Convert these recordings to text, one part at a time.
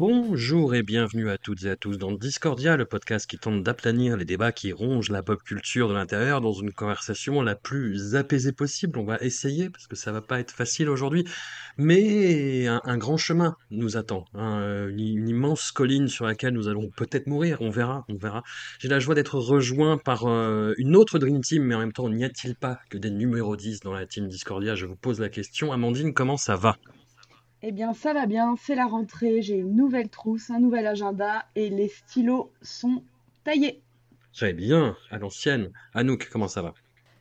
Bonjour et bienvenue à toutes et à tous dans Discordia, le podcast qui tente d'aplanir les débats qui rongent la pop culture de l'intérieur dans une conversation la plus apaisée possible. On va essayer parce que ça va pas être facile aujourd'hui, mais un, grand chemin nous attend, hein, une, une immense colline sur laquelle nous allons peut-être mourir. On verra, on verra. J'ai la joie d'être rejoint par euh, une autre Dream Team, mais en même temps, n'y a-t-il pas que des numéros 10 dans la team Discordia? Je vous pose la question. Amandine, comment ça va? Eh bien, ça va bien, c'est la rentrée, j'ai une nouvelle trousse, un nouvel agenda et les stylos sont taillés. Très bien, à l'ancienne. Anouk, comment ça va?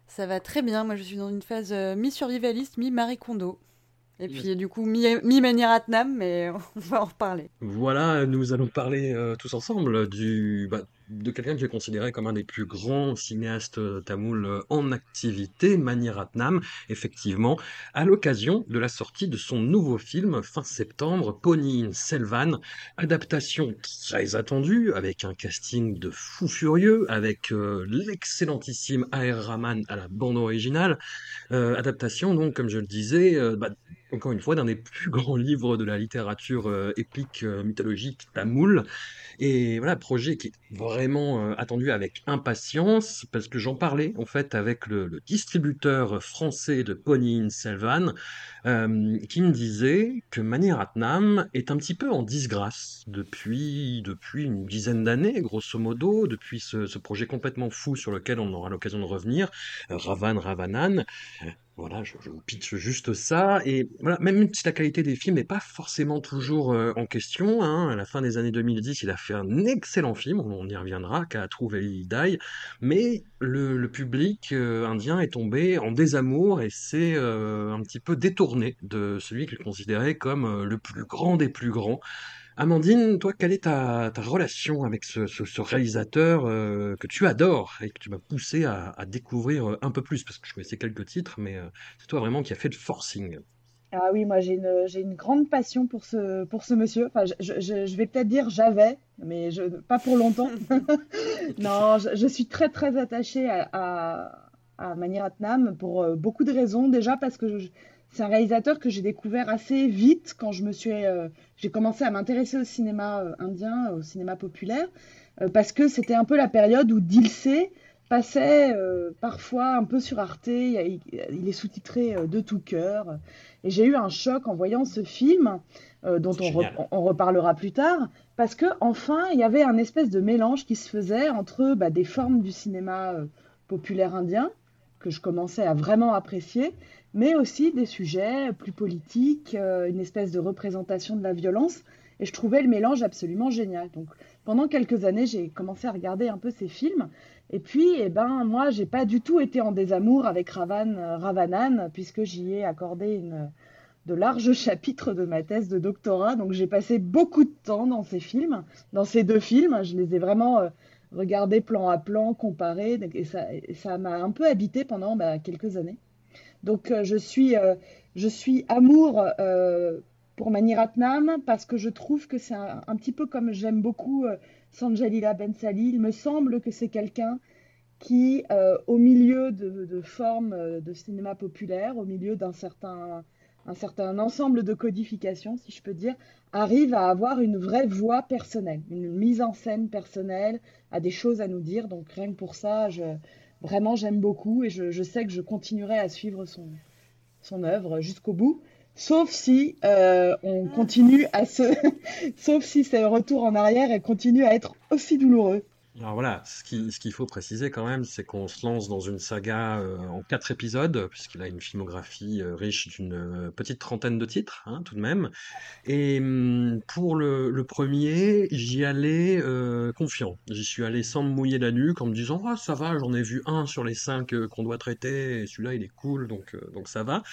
Ça va très bien. Moi, je suis dans une phase euh, mi-survivaliste, mi-Marie Kondo. Et puis, du coup, mi- mi-Maniratnam, mais on va en reparler. Voilà, nous allons parler euh, tous ensemble du, bah, de quelqu'un qui est considéré comme un des plus grands cinéastes euh, tamouls euh, en activité, Mani Ratnam, effectivement, à l'occasion de la sortie de son nouveau film fin septembre, Ponyin Selvan, adaptation très attendue, avec un casting de fou furieux, avec euh, l'excellentissime A.R. Rahman à la bande originale, adaptation donc, comme je le disais, bah, encore une fois, d'un des plus grands livres de la littérature euh, épique euh, mythologique tamoul. Et voilà, projet qui est vraiment euh, attendu avec impatience, parce que j'en parlais en fait avec le, distributeur français de Ponyin Selvan, euh, qui me disait que Mani Ratnam est un petit peu en disgrâce depuis, depuis une dizaine d'années, grosso modo, depuis ce, projet complètement fou sur lequel on aura l'occasion de revenir, Ravan Ravanan. Voilà, je, vous pitch juste ça. Et voilà, même si la qualité des films n'est pas forcément toujours euh, en question, hein, à la fin des années 2010, il a fait un excellent film, on, y reviendra, qu'a trouvé Die, mais le, public euh, indien est tombé en désamour et s'est euh, un petit peu détourné de celui qu'il considérait comme le plus grand des plus grands. Amandine, toi, quelle est ta, relation avec ce, réalisateur euh, que tu adores et que tu m'as poussé à, découvrir euh, un peu plus? Parce que je connaissais quelques titres, mais euh, c'est toi vraiment qui as fait le forcing. Ah oui, moi j'ai une, grande passion pour ce, monsieur. Enfin, je, vais peut-être dire j'avais, mais pas pour longtemps. Non, je, suis très très attachée à, à, à Mani Ratnam pour beaucoup de raisons. Déjà parce que c'est un réalisateur que j'ai découvert assez vite quand je me suis, euh, j'ai commencé à m'intéresser au cinéma euh, indien, au cinéma populaire, euh, parce que c'était un peu la période où Dilsé passait euh, parfois un peu sur Arte. Il, est sous-titré euh, de tout cœur. Et j'ai eu un choc en voyant ce film, euh, dont on, re- génial. on reparlera plus tard, parce que enfin, il y avait un espèce de mélange qui se faisait entre bah, des formes du cinéma populaire indien, que je commençais à vraiment apprécier, mais aussi des sujets plus politiques, euh, une espèce de représentation de la violence. Et je trouvais le mélange absolument génial. Donc pendant quelques années, j'ai commencé à regarder un peu ces films. Et puis, eh ben, moi, j'ai pas du tout été en désamour avec Ravan, euh, Ravanan, puisque j'y ai accordé une, de larges chapitres de ma thèse de doctorat. Donc, j'ai passé beaucoup de temps dans ces films, dans ces deux films. Je les ai vraiment regardés plan à plan, comparés, et ça, m'a un peu habité pendant bah, quelques années. Donc, euh, je suis, euh, je suis amour euh, pour Mani Ratnam parce que je trouve que c'est un, petit peu comme j'aime beaucoup Sanjalila Bensali. Il me semble que c'est quelqu'un qui, au milieu de, de formes de cinéma populaire, au milieu d'un certain, un certain ensemble de codifications, si je peux dire, arrive à avoir une vraie voix personnelle, une mise en scène personnelle, a des choses à nous dire. Donc rien que pour ça, vraiment j'aime beaucoup et je, sais que je continuerai à suivre son, œuvre jusqu'au bout. Sauf si euh, on continue à se, sauf si un retour en arrière et continue à être aussi douloureux. Alors voilà, ce qui- ce qu'il faut préciser quand même, c'est qu'on se lance dans une saga euh, en quatre épisodes, puisqu'il a une filmographie euh, riche d'une euh, petite trentaine de titres, hein, tout de même. Et hum, pour le, premier, j'y allais confiant. J'y suis allé sans me mouiller la nuque, en me disant, ah, ça va, j'en ai vu un sur les cinq qu'on doit traiter, celui-là, il est cool, donc, ça va.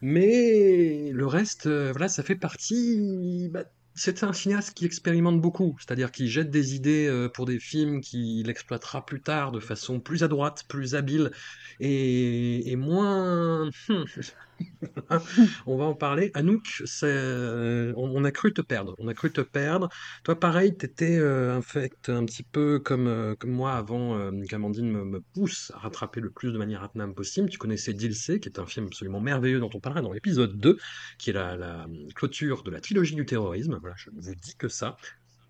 Mais le reste, voilà, ça fait partie. bah, c'est un cinéaste qui expérimente beaucoup, c'est-à-dire qui jette des idées euh, pour des films qu'il exploitera plus tard de façon plus adroite, plus habile et, et moins. On va en parler. Anouk, euh, on, a cru te perdre. On a cru te perdre. Toi, pareil, t'étais euh, en fait un petit peu comme, euh, moi avant qu'Amandine me, pousse à rattraper le plus de manière Atnam possible. Tu connaissais Dilsey, qui est un film absolument merveilleux dont on parlera dans l'épisode 2, qui est la, la clôture de la trilogie du terrorisme. Voilà, je ne vous dis que ça.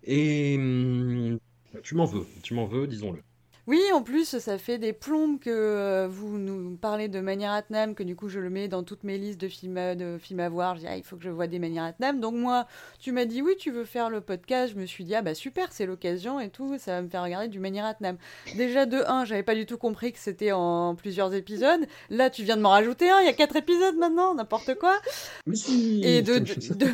Et hum, tu m'en veux, tu m'en veux, disons-le. Oui, en plus, ça fait des plombes que euh, vous nous parlez de Manière Atnam, que du coup je le mets dans toutes mes listes de films à, de films à voir. Je dis, ah, il faut que je voie des Manière Atnam. Donc moi, tu m'as dit, oui, tu veux faire le podcast. Je me suis dit, ah bah super, c'est l'occasion et tout, ça va me faire regarder du Manière Atnam. Déjà, de 1, j'avais pas du tout compris que c'était en plusieurs épisodes. Là, tu viens de m'en rajouter un, il y a 4 épisodes maintenant, n'importe quoi. Si Et de, de, de,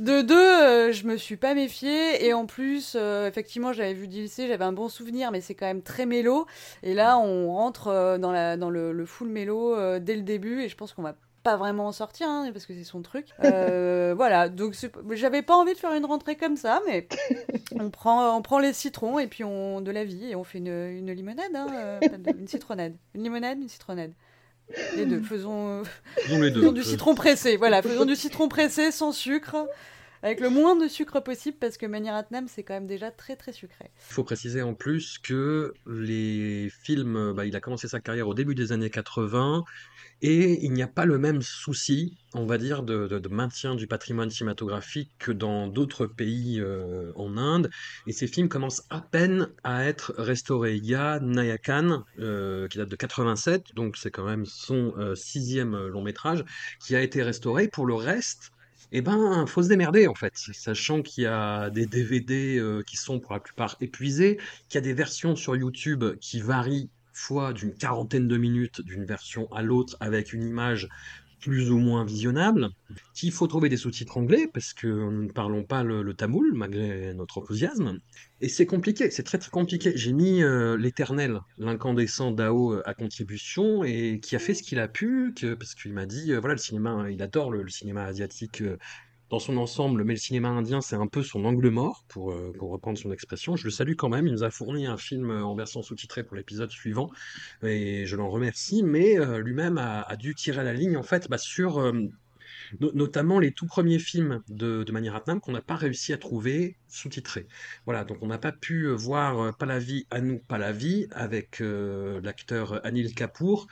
de deux, euh, je me suis pas méfiée. Et en plus, euh, effectivement, j'avais vu DLC, j'avais un bon souvenir, mais c'est quand même très mélo. Et là, on rentre euh, dans, la, dans le, le full mélo euh, dès le début. Et je pense qu'on va pas vraiment en sortir, hein, parce que c'est son truc. Euh, voilà, donc j'avais pas envie de faire une rentrée comme ça, mais on prend, on prend les citrons et puis on de la vie et on fait une, une limonade, hein, euh, une citronnade. Une limonade, une citronnade. Les deux, faisons, euh, Disons les deux. faisons du citron pressé, voilà, faisons du citron pressé sans sucre, avec le moins de sucre possible, parce que Manière Atnam, c'est quand même déjà très très sucré. Il faut préciser en plus que les films, bah, il a commencé sa carrière au début des années 80 et il n'y a pas le même souci, on va dire, de maintien du patrimoine cinématographique que dans d'autres pays euh, en Inde. Et ces films commencent à peine à être restaurés. Il y a Nayakan, euh, qui date de 87, donc c'est quand même son euh, sixième long métrage, qui a été restauré. Pour le reste, eh ben, faut se démerder en fait, sachant qu'il y a des DVD euh, qui sont pour la plupart épuisés, qu'il y a des versions sur YouTube qui varient fois d'une quarantaine de minutes d'une version à l'autre avec une image plus ou moins visionnable, qu'il faut trouver des sous-titres anglais parce que nous ne parlons pas le, tamoul malgré notre enthousiasme. Et c'est compliqué, c'est très très compliqué. J'ai mis euh, l'éternel, l'incandescent Dao euh, à contribution et qui a fait ce qu'il a pu, que, parce qu'il m'a dit, euh, voilà, le cinéma, il adore le, cinéma asiatique dans son ensemble, mais le cinéma indien, c'est un peu son angle mort, pour, euh, pour reprendre son expression. Je le salue quand même, il nous a fourni un film en version sous-titrée pour l'épisode suivant, et je l'en remercie, mais euh, lui-même a, a dû tirer la ligne, en fait, bah, sur euh, no- notamment les tout premiers films de, de Mani Ratnam qu'on n'a pas réussi à trouver sous-titrés. Voilà, donc on n'a pas pu voir euh, Palavi Anu Palavi avec euh, l'acteur Anil Kapoor,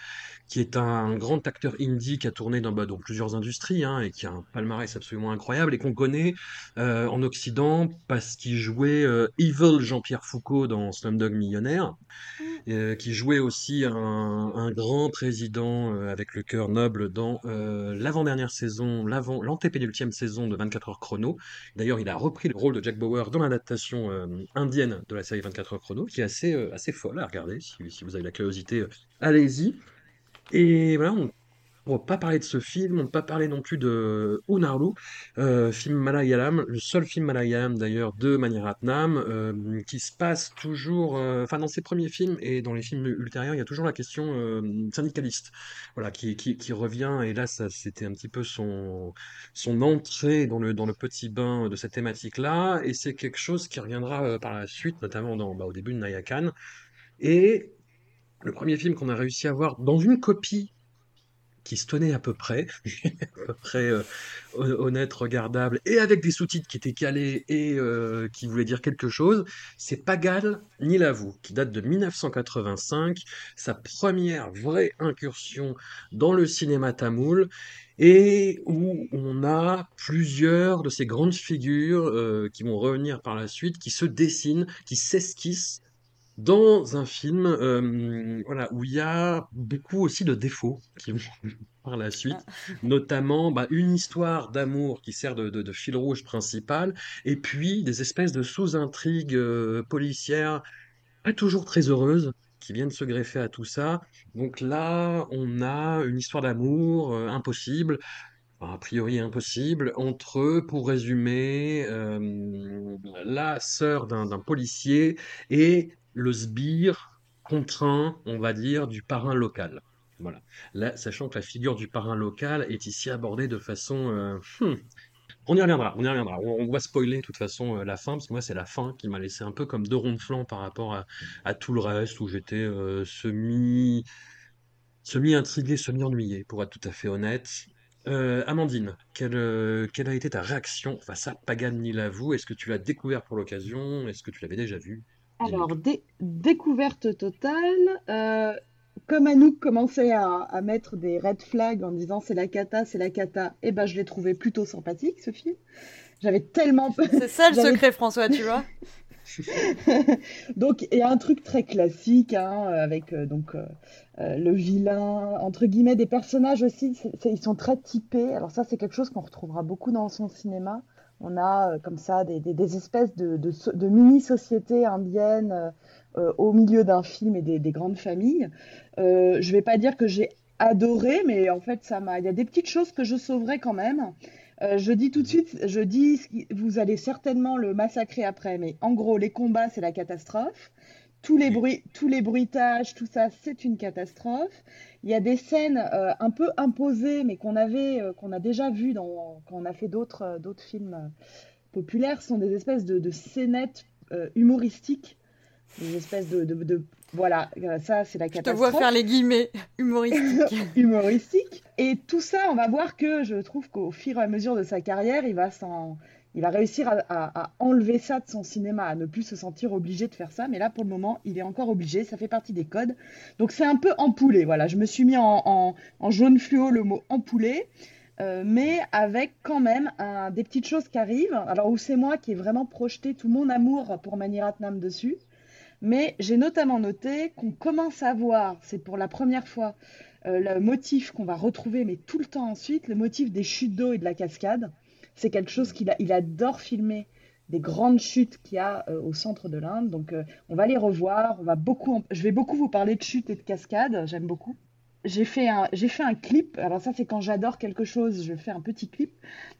qui est un grand acteur indie qui a tourné dans, bah, dans plusieurs industries hein, et qui a un palmarès absolument incroyable et qu'on connaît euh, en Occident parce qu'il jouait euh, Evil Jean-Pierre Foucault dans Slumdog Millionnaire, euh, qui jouait aussi un, un grand président avec le cœur noble dans l'avant-dernière saison, l'avant, l'antépénultième saison de 24 heures chrono. D'ailleurs, il a repris le rôle de Jack Bauer dans l'adaptation euh, indienne de la série 24 heures chrono, qui est assez, euh, assez folle à regarder. Si, si vous avez la curiosité, euh, allez-y. Et voilà, on va pas parler de ce film, on ne va pas parler non plus de Unarlu, euh, film Malayalam, le seul film Malayalam d'ailleurs de Maniratnam, euh, qui se passe toujours, euh, enfin dans ses premiers films et dans les films ultérieurs, il y a toujours la question euh, syndicaliste, voilà, qui, revient, et là ça c'était un petit peu son, entrée dans le, petit bain de cette thématique-là, et c'est quelque chose qui reviendra par la suite, notamment bah, au début de Nayakan, et le premier film qu'on a réussi à voir dans une copie qui se tenait à peu près, à peu près euh, hon- honnête, regardable, et avec des sous-titres qui étaient calés et euh, qui voulaient dire quelque chose, c'est Pagal ni l'avoue, qui date de 1985, sa première vraie incursion dans le cinéma tamoul, et où on a plusieurs de ces grandes figures euh, qui vont revenir par la suite, qui se dessinent, qui s'esquissent dans un film euh, voilà, où il y a beaucoup aussi de défauts qui vont par la suite, notamment bah, une histoire d'amour qui sert de, de- de fil rouge principal, et puis des espèces de sous-intrigues euh, policières pas toujours très heureuses qui viennent se greffer à tout ça. Donc là, on a une histoire d'amour euh, impossible, a priori impossible, entre, pour résumer, euh, la sœur d'un policier et le sbire contraint, on va dire, du parrain local. Voilà. Là, sachant que la figure du parrain local est ici abordée de façon euh, hmm, on y reviendra, on y reviendra. On, va spoiler de toute façon euh, la fin, parce que moi c'est la fin qui m'a laissé un peu comme deux ronds de flanc par rapport à, tout le reste, où j'étais euh, semi, semi-intrigué, semi-ennuyé, pour être tout à fait honnête. Amandine, quelle, quelle a été ta réaction face à Pagan Nilavou? Est-ce que tu l'as découvert pour l'occasion? Est-ce que tu l'avais déjà vu? Alors, dé- découverte totale. euh, comme Anouk commençait à, à mettre des red flags en disant c'est la cata, c'est la cata, et ben je l'ai trouvé plutôt sympathique ce film. J'avais tellement peur. C'est ça le secret, François, tu vois. Donc, il y a un truc très classique, hein, avec euh, donc euh, le vilain, entre guillemets, des personnages aussi, ils sont très typés. Alors ça, c'est quelque chose qu'on retrouvera beaucoup dans son cinéma. On a euh, comme ça des, des- espèces de, de so- de mini-sociétés indiennes euh, euh, au milieu d'un film et des, des grandes familles. Je vais pas dire que j'ai adoré, mais en fait, ça m'a. Il y a des petites choses que je sauverais quand même. Je dis tout de suite, je dis, vous allez certainement le massacrer après, mais en gros, les combats, c'est la catastrophe. Tous les bruits, tous les bruitages, tout ça, c'est une catastrophe. Il y a des scènes euh, un peu imposées, mais qu'on avait, euh, qu'on a déjà vues dans, quand on a fait d'autres, euh, d'autres films euh, populaires, ce sont des espèces de, de scénettes euh, humoristiques, des espèces de, de, de- voilà, euh, ça, c'est la Je te vois catastrophe faire les guillemets humoristiques. humoristique. Et tout ça, on va voir que je trouve qu'au fur et à mesure de sa carrière, il va s'en, il va réussir à, enlever ça de son cinéma, à ne plus se sentir obligé de faire ça. Mais là, pour le moment, il est encore obligé. Ça fait partie des codes. Donc c'est un peu empoulé. Voilà, je me suis mis en, en- jaune fluo le mot empoulé. euh, mais avec quand même des petites choses qui arrivent. Alors, où c'est moi qui ai vraiment projeté tout mon amour pour Mani Ratnam dessus. Mais j'ai notamment noté qu'on commence à voir, c'est pour la première fois, euh, le motif qu'on va retrouver, mais tout le temps ensuite, le motif des chutes d'eau et de la cascade. C'est quelque chose qu'il adore filmer, des grandes chutes qu'il y a euh, au centre de l'Inde. Donc, euh, on va les revoir. On va beaucoup, je vais beaucoup vous parler de chutes et de cascades. J'aime beaucoup. J'ai fait un, clip. Alors ça, c'est quand j'adore quelque chose, je fais un petit clip.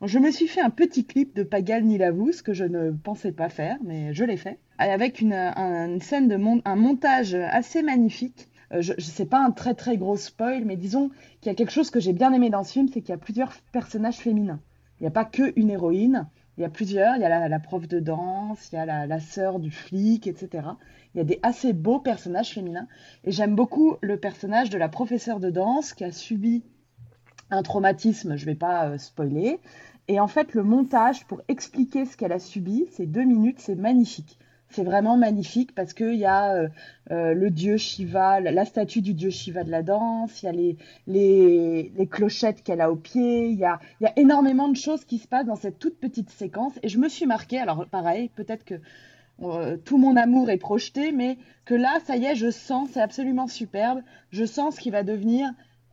Je me suis fait un petit clip de Pagal Nilavou, ce que je ne pensais pas faire, mais je l'ai fait, avec une, un- une scène de un montage assez magnifique. Euh, je, je sais pas un très très gros spoil, mais disons qu'il y a quelque chose que j'ai bien aimé dans ce film, c'est qu'il y a plusieurs personnages féminins. Il n'y a pas que une héroïne, il y a plusieurs. Il y a la, la prof de danse, il y a la, sœur du flic, etc. Il y a des assez beaux personnages féminins. Et j'aime beaucoup le personnage de la professeure de danse qui a subi un traumatisme, je ne vais pas euh, spoiler. Et en fait, le montage pour expliquer ce qu'elle a subi, ces deux minutes, c'est magnifique. C'est vraiment magnifique parce qu'il y a euh, euh, le dieu Shiva, la, statue du dieu Shiva de la danse, il y a les, les, les clochettes qu'elle a au pied, il y a, y a énormément de choses qui se passent dans cette toute petite séquence. Et je me suis marquée, alors pareil, peut-être que euh, tout mon amour est projeté, mais que là, ça y est, je sens, c'est absolument superbe, je sens ce qui va devenir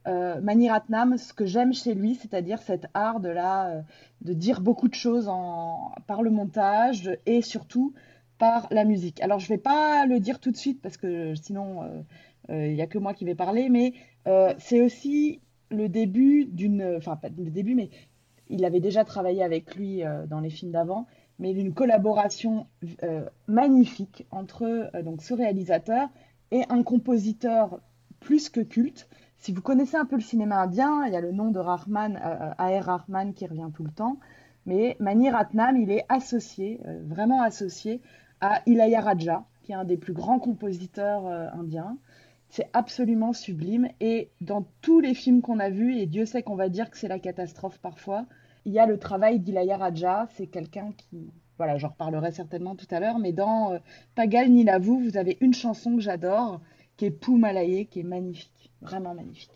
euh, Mani Ratnam, ce que j'aime chez lui, c'est-à-dire cet art de, la, de dire beaucoup de choses en, par le montage et surtout par la musique. Alors, je ne vais pas le dire tout de suite parce que sinon, il euh, n'y a que moi qui vais parler, mais euh, c'est aussi le début d'une... Enfin, pas le début, mais il avait déjà travaillé avec lui euh, dans les films d'avant, mais d'une collaboration euh, magnifique entre euh, donc, ce réalisateur et un compositeur plus que culte. Si vous connaissez un peu le cinéma indien, il y a le nom de Rahman, euh, A.R. Rahman qui revient tout le temps, mais Mani Ratnam, il est associé, euh, vraiment associé à Ilayaraja, qui est un des plus grands compositeurs euh, indiens. C'est absolument sublime. Et dans tous les films qu'on a vus, et Dieu sait qu'on va dire que c'est la catastrophe parfois, il y a le travail d'Ilayaraja. C'est quelqu'un qui. Voilà, j'en reparlerai certainement tout à l'heure, mais dans euh, Pagal Nilavou, vous avez une chanson que j'adore, qui est Poumalaye, qui est magnifique, vraiment magnifique.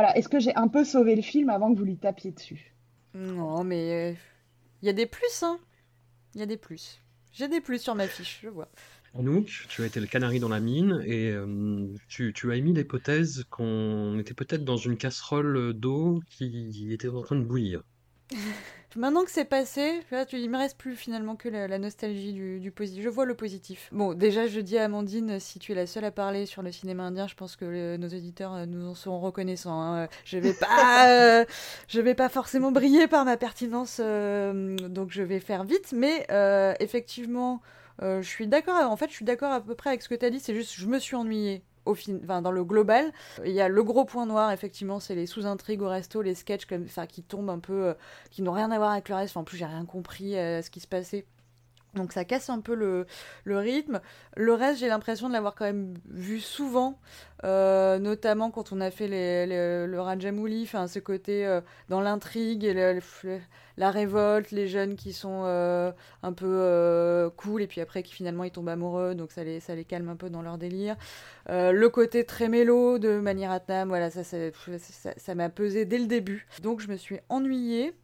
Voilà, est-ce que j'ai un peu sauvé le film avant que vous lui tapiez dessus? Non, mais il y a des plus, hein. Il y a des plus. J'ai des plus sur ma fiche, je vois. Anouk, tu as été le canari dans la mine et euh, tu, tu as émis l'hypothèse qu'on était peut-être dans une casserole d'eau qui était en train de bouillir. Maintenant que c'est passé, là, tu, il me reste plus finalement que la, nostalgie du, positif. Je vois le positif. Bon, déjà, je dis à Amandine, si tu es la seule à parler sur le cinéma indien, je pense que nos auditeurs euh, nous en seront reconnaissants. Hein. Je vais pas, euh, je vais pas forcément briller par ma pertinence, euh, donc je vais faire vite. Mais effectivement, je suis d'accord. En fait, je suis d'accord à peu près avec ce que tu as dit. C'est juste, je me suis ennuyée au fin... dans le global. Il y a le gros point noir, effectivement, c'est les sous-intrigues au resto, les sketchs comme, enfin, qui tombent un peu, euh, qui n'ont rien à voir avec le reste. en plus, j'ai rien compris à euh, ce qui se passait. Donc ça casse un peu le, rythme. Le reste, j'ai l'impression de l'avoir quand même vu souvent, euh, notamment quand on a fait le Rajamouli, ce côté dans l'intrigue et le, la révolte, les jeunes qui sont euh, un peu euh, cool et puis après qui finalement ils tombent amoureux, donc ça les, calme un peu dans leur délire. Euh, le côté très mélo de Maniratnam, voilà, ça, ça m'a pesé dès le début. Donc je me suis ennuyée.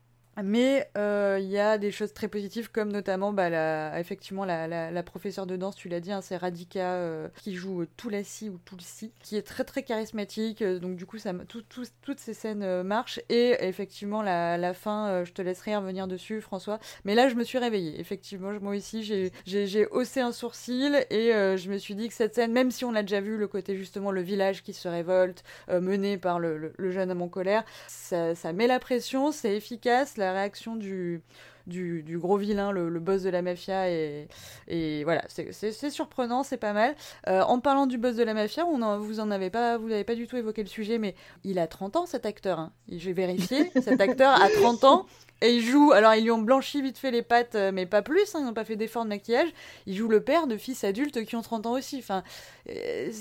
Mais euh, il y a des choses très positives, comme notamment bah, la, effectivement la, la, professeure de danse, tu l'as dit, hein, c'est Radika euh, qui joue euh, tout la si ou tout le si, qui est très très charismatique. donc du coup, ça, toutes ces scènes marchent. Et effectivement, la, la fin, je te laisserai revenir dessus, François. Mais là, je me suis réveillée. Effectivement, moi aussi, j'ai haussé un sourcil et je me suis dit que cette scène, même si on a déjà vu le côté justement le village qui se révolte, mené par le, le, jeune homme en colère, ça, ça met la pression, c'est efficace la réaction du, du, gros vilain, le, boss de la mafia. Et, et voilà, c'est surprenant, c'est pas mal. Euh, en parlant du boss de la mafia, on en, vous en avez pas, vous n'avez pas du tout évoqué le sujet, mais il a 30 ans cet acteur. Hein. J'ai vérifié, cet acteur a 30 ans. Et il joue, alors ils lui ont blanchi vite fait les pattes, euh, mais pas plus, hein, ils n'ont pas fait d'effort de maquillage. Il joue le père de fils adultes qui ont 30 ans aussi. Enfin, euh,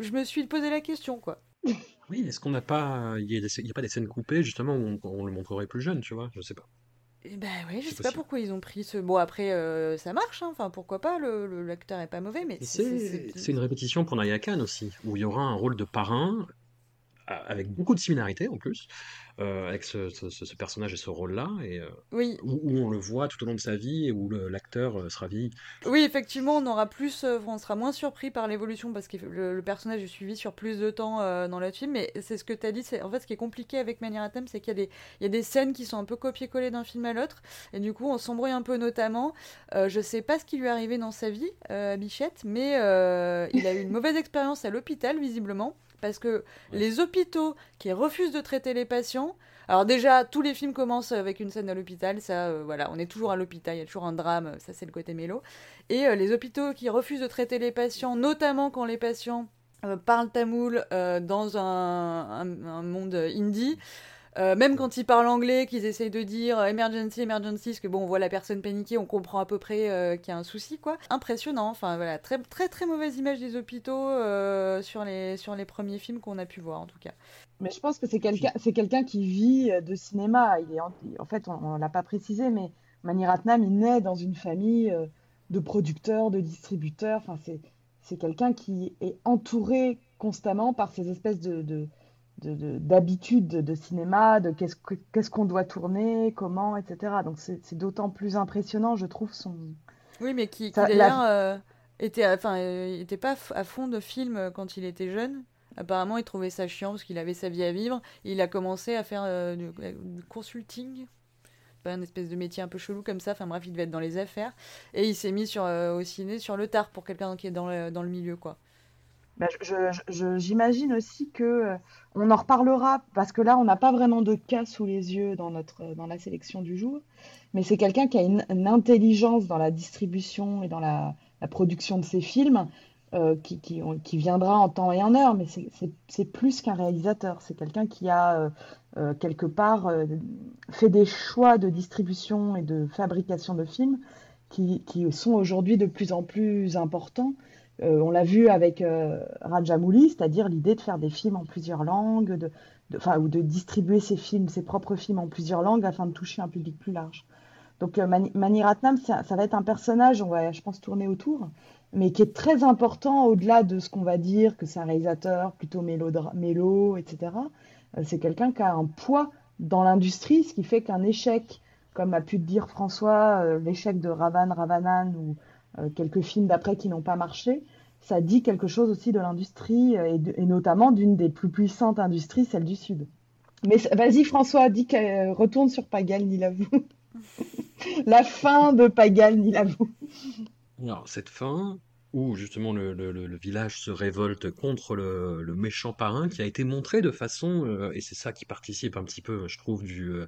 je me suis posé la question, quoi. Oui, est-ce qu'on n'a pas. Il n'y a, pas des scènes coupées, justement, où on, le montrerait plus jeune, tu vois Je sais pas. Eh ben oui, je sais pas pourquoi ils ont pris ce. Bon, après, euh, ça marche, hein. enfin, pourquoi pas, le, l'acteur est pas mauvais, mais. C'est une répétition pour Naya Khan aussi, où il y aura un rôle de parrain, avec beaucoup de similarités en plus, euh, avec ce, personnage et ce rôle-là, et euh, oui. où, on le voit tout au long de sa vie et où l'acteur euh, sera vie. Oui, effectivement, on aura plus, on sera moins surpris par l'évolution parce que le, personnage est suivi sur plus de temps dans le film. Mais c'est ce que tu as dit. C'est en fait ce qui est compliqué avec Manieratem, c'est qu'il y a des, il y a des scènes qui sont un peu copiées-collées d'un film à l'autre, et du coup, on s'embrouille un peu notamment. je sais pas ce qui lui est arrivé dans sa vie, à Bichette, mais il a eu une mauvaise expérience à l'hôpital visiblement parce que les hôpitaux qui refusent de traiter les patients. Alors déjà, tous les films commencent avec une scène à l'hôpital, ça, euh, voilà, on est toujours à l'hôpital, il y a toujours un drame, ça c'est le côté mélo. Et euh, les hôpitaux qui refusent de traiter les patients, notamment quand les patients euh, parlent tamoul dans un, monde indie, euh, même quand ils parlent anglais, qu'ils essayent de dire euh, emergency, emergency, parce que bon, on voit la personne paniquer, on comprend à peu près euh, qu'il y a un souci, quoi. Impressionnant. Enfin voilà, très très très mauvaise image des hôpitaux sur les sur les premiers films qu'on a pu voir en tout cas. Mais je pense que c'est quelqu'un qui vit de cinéma. Il est en, fait, on, l'a pas précisé, mais Mani Ratnam, il naît dans une famille de producteurs, de distributeurs. Enfin, c'est quelqu'un qui est entouré constamment par ces espèces de d'habitude de, de, cinéma, de qu'est-ce qu'on doit tourner, comment, etc. Donc c'est d'autant plus impressionnant, je trouve, son... Oui, mais qui, d'ailleurs euh, était, enfin, euh, était pas à fond de film euh, quand il était jeune. Apparemment, il trouvait ça chiant parce qu'il avait sa vie à vivre. il a commencé à faire du, consulting, pas un espèce de métier un peu chelou comme ça. Enfin bref, il devait être dans les affaires. Et il s'est mis sur, au ciné sur le tard pour quelqu'un qui est dans le, dans le milieu, quoi. Bah, j'imagine aussi que euh, on en reparlera parce que là on n'a pas vraiment de cas sous les yeux dans notre dans la sélection du jour, mais c'est quelqu'un qui a une, intelligence dans la distribution et dans la, production de ses films euh, qui, qui, viendra en temps et en heure, mais c'est plus qu'un réalisateur, c'est quelqu'un qui a euh, quelque part fait des choix de distribution et de fabrication de films qui, qui sont aujourd'hui de plus en plus importants euh, on l'a vu avec euh, Rajamouli, c'est-à-dire l'idée de faire des films en plusieurs langues, de, ou de distribuer ses films, ses propres films en plusieurs langues afin de toucher un public plus large. Donc euh, Mani, Ratnam, ça, va être un personnage, on va, je pense, tourner autour, mais qui est très important au-delà de ce qu'on va dire, que c'est un réalisateur plutôt mélo, etc. Euh, c'est quelqu'un qui a un poids dans l'industrie, ce qui fait qu'un échec, comme a pu dire François, euh, l'échec de Ravan Ravanan ou quelques films d'après qui n'ont pas marché, ça dit quelque chose aussi de l'industrie euh, et, notamment d'une des plus puissantes industries, celle du Sud. Mais vas-y François, dis que, euh, retourne sur Pagal Nilavou. La fin de Pagal Nilavou. Alors, cette fin, où justement le, village se révolte contre le, méchant parrain, qui a été montré de façon, euh, et c'est ça qui participe un petit peu, je trouve, du,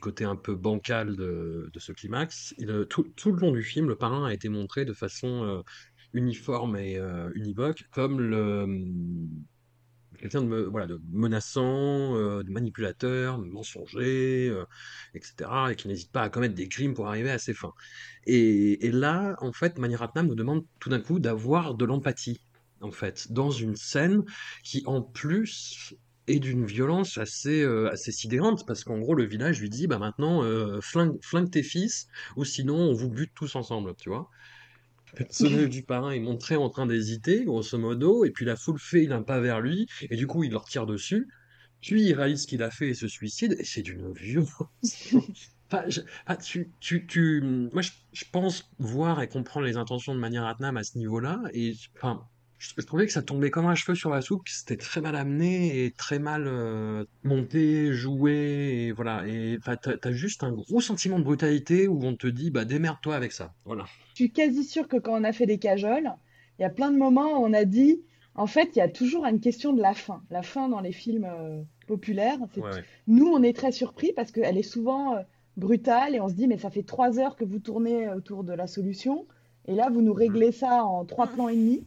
côté un peu bancal de, ce climax. Tout, le long du film, le parrain a été montré de façon uniforme et euh, univoque, comme le, quelqu'un de, voilà, de menaçant, euh, de manipulateur, de mensonger, euh, etc., et qui n'hésite pas à commettre des crimes pour arriver à ses fins. Et, là, en fait, Mani Ratnam nous demande tout d'un coup d'avoir de l'empathie, en fait, dans une scène qui, en plus, est d'une violence assez, assez sidérante, parce qu'en gros, le village lui dit, bah maintenant, flingue, flingue tes fils, ou sinon, on vous bute tous ensemble, tu vois. Le personnage du parrain est montré en train d'hésiter, grosso modo, et puis la foule fait un pas vers lui, et du coup, il leur tire dessus, puis il réalise ce qu'il a fait et se suicide, et c'est d'une violence. Enfin, je- enfin, tu, tu, tu, moi, je, je pense voir et comprendre les intentions de Mani Ratnam à ce niveau-là, et enfin, je, trouvais que ça tombait comme un cheveu sur la soupe, que c'était très mal amené et très mal euh, monté, joué, et voilà. Et t'as, juste un gros sentiment de brutalité où on te dit, bah démerde-toi avec ça. Voilà. Je suis quasi sûre que quand on a fait des cajoles, il y a plein de moments où on a dit, en fait, il y a toujours une question de la fin. La fin dans les films euh, populaires, c'est Ouais, ouais. Nous, on est très surpris parce qu'elle est souvent euh, brutale et on se dit, mais ça fait trois heures que vous tournez autour de la solution et là, vous nous réglez ça en trois plans et demi.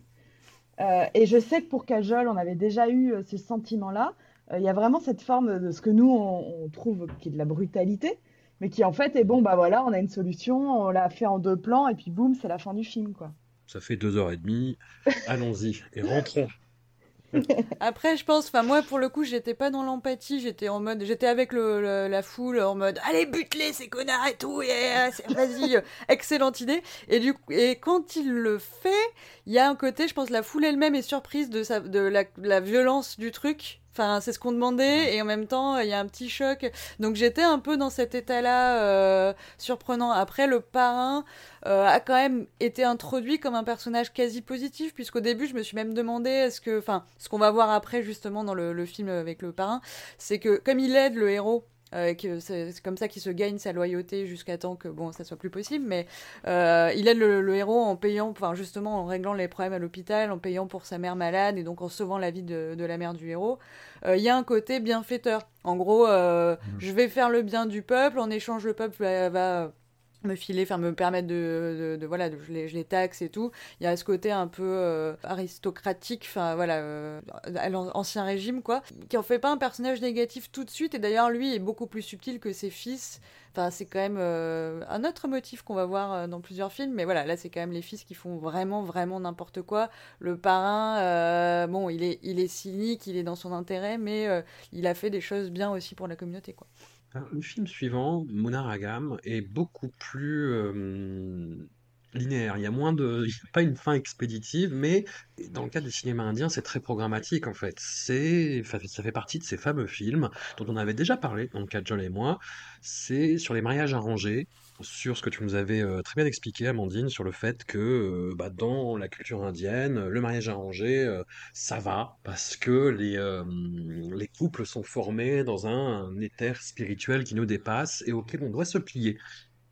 Euh, et je sais que pour Cajol, on avait déjà eu euh, ce sentiment-là. Euh, Il y a vraiment cette forme de ce que nous, on, on trouve qui est de la brutalité, mais qui en fait est bon, bah voilà, on a une solution, on l'a fait en deux plans et puis boum, c'est la fin du film, quoi. Ça fait deux heures et demie. Allons-y et rentrons. Après, je pense, enfin moi pour le coup, j'étais pas dans l'empathie, j'étais en mode, j'étais avec le, la foule en mode, allez bute-les ces connards et tout, et, euh, vas-y, euh, excellente idée. Et du coup, et quand il le fait, il y a un côté, je pense, la foule elle-même est surprise de sa, de la violence du truc. Enfin, c'est ce qu'on demandait, et en même temps, il y a un petit choc. Donc j'étais un peu dans cet état-là euh, surprenant. Après, le parrain euh, a quand même été introduit comme un personnage quasi positif, puisqu'au début, je me suis même demandé, est-ce que, enfin, ce qu'on va voir après justement dans le, le film avec le parrain, c'est que comme il aide le héros. Euh, que c'est comme ça qu'il se gagne sa loyauté jusqu'à temps que bon ça soit plus possible mais euh, il aide le, le héros en payant enfin justement en réglant les problèmes à l'hôpital en payant pour sa mère malade et donc en sauvant la vie de, de la mère du héros. Euh, il y a un côté bienfaiteur. En gros euh, je vais faire le bien du peuple en échange le peuple va, va me filer, me permettre de, de, voilà, de, je, les, taxe et tout. Il y a ce côté un peu euh, aristocratique, enfin voilà, euh, l'ancien régime quoi, qui en fait pas un personnage négatif tout de suite. Et d'ailleurs lui est beaucoup plus subtil que ses fils. Enfin c'est quand même euh, un autre motif qu'on va voir euh, dans plusieurs films, mais voilà, là c'est quand même les fils qui font vraiment vraiment n'importe quoi. Le parrain, bon, il est il est cynique, il est dans son intérêt, mais il a fait des choses bien aussi pour la communauté quoi. Le film suivant, Monaragam, est beaucoup plus euh, linéaire. Il y a moins de, il a pas une fin expéditive, mais dans le cas du cinéma indien, c'est très programmatique en fait. C'est, ça fait partie de ces fameux films dont on avait déjà parlé, donc Kajol et moi. C'est sur les mariages arrangés, sur ce que tu nous avais euh, très bien expliqué, Amandine, sur le fait que euh, bah, dans la culture indienne, le mariage arrangé, euh, ça va parce que les, euh, les couples sont formés dans un, un éther spirituel qui nous dépasse et auquel on doit se plier.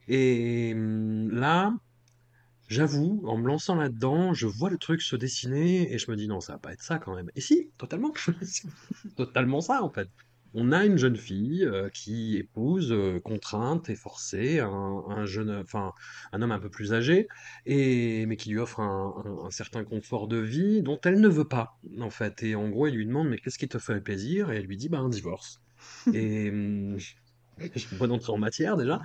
Et hum, là, j'avoue, en me lançant là-dedans, je vois le truc se dessiner et je me dis non, ça va pas être ça quand même. Et si, totalement, totalement ça en fait. On a une jeune fille euh, qui épouse, euh, contrainte et forcée, un, un jeune, enfin, un homme un peu plus âgé, et mais qui lui offre un, un- un certain confort de vie dont elle ne veut pas, en fait. Et en gros, il lui demande, mais qu'est-ce qui te fait plaisir? Et elle lui dit, bah, un divorce. Et je suis pas d'entrer en matière déjà.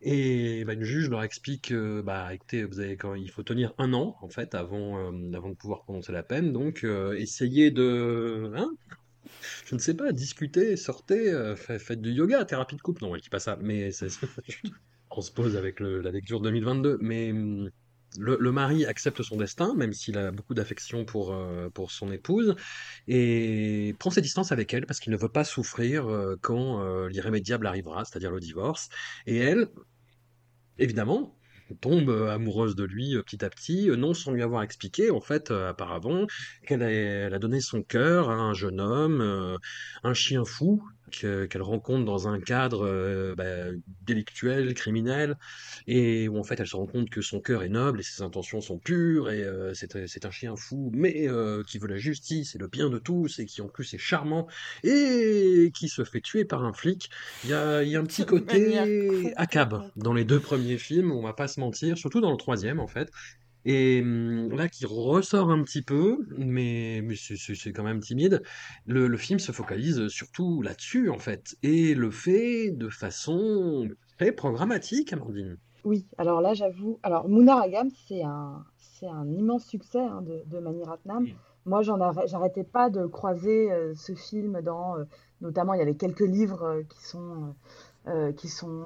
Et bah, une juge leur explique, euh, bah, écoutez, vous avez quand il faut tenir un an en fait avant, euh, avant de pouvoir prononcer la peine. Donc, euh, essayez de, hein, je ne sais pas, discuter, sortez, euh, fa- faites du yoga, thérapie de couple. Non, elle dit pas ça, mais on se pose avec la lecture 2022, mais hum, le, mari accepte son destin, même s'il a beaucoup d'affection pour, euh, pour son épouse, et prend ses distances avec elle parce qu'il ne veut pas souffrir euh, quand l'irrémédiable arrivera, c'est-à-dire le divorce. Et elle, évidemment, tombe amoureuse de lui petit à petit, non sans lui avoir expliqué, en fait, auparavant, qu'elle a, a, donné son cœur à un jeune homme, un chien fou, qu'elle rencontre dans un cadre euh, bah, délictuel, criminel, et où en fait elle se rend compte que son cœur est noble et ses intentions sont pures, et euh, c'est un chien fou, mais euh, qui veut la justice et le bien de tous, et qui en plus est charmant, et qui se fait tuer par un flic. Il y a, y a, un petit côté cab dans les deux premiers films, on va pas se mentir, surtout dans le troisième en fait. Et mmh, là, qui ressort un petit peu, mais, mais c'est quand même timide, le, le film se focalise surtout là-dessus, en fait, et le fait de façon très programmatique, Amandine. Oui, alors là, j'avoue. Alors, Munaragam, c'est un, c'est un immense succès hein, de, de Mani Ratnam. Moi, j'en j'arrêtais pas de croiser euh, ce film dans. Euh, notamment, il y avait quelques livres euh, qui sont. qui sont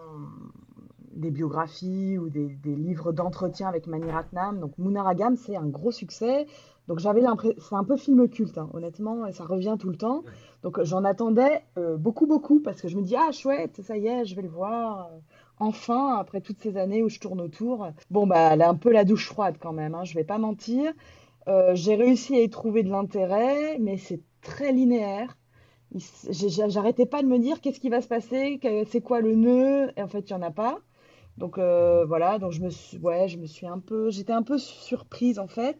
des biographies ou des, livres d'entretien avec Mani Ratnam. Donc Munaragam, c'est un gros succès. Donc j'avais l'impression, c'est un peu film culte, hein, honnêtement, et ça revient tout le temps. Donc j'en attendais euh, beaucoup, beaucoup, parce que je me dis, ah chouette, ça y est, je vais le voir. Euh, enfin, après toutes ces années où je tourne autour. Bon, bah, elle est un peu la douche froide quand même, hein, je vais pas mentir. Euh, j'ai réussi à y trouver de l'intérêt, mais c'est très linéaire. J'arrêtais pas de me dire qu'est-ce qui va se passer, c'est quoi le nœud, et en fait, il n'y en a pas. Donc euh, voilà, donc je me suis, ouais, je me suis un peu, j'étais un peu surprise en fait.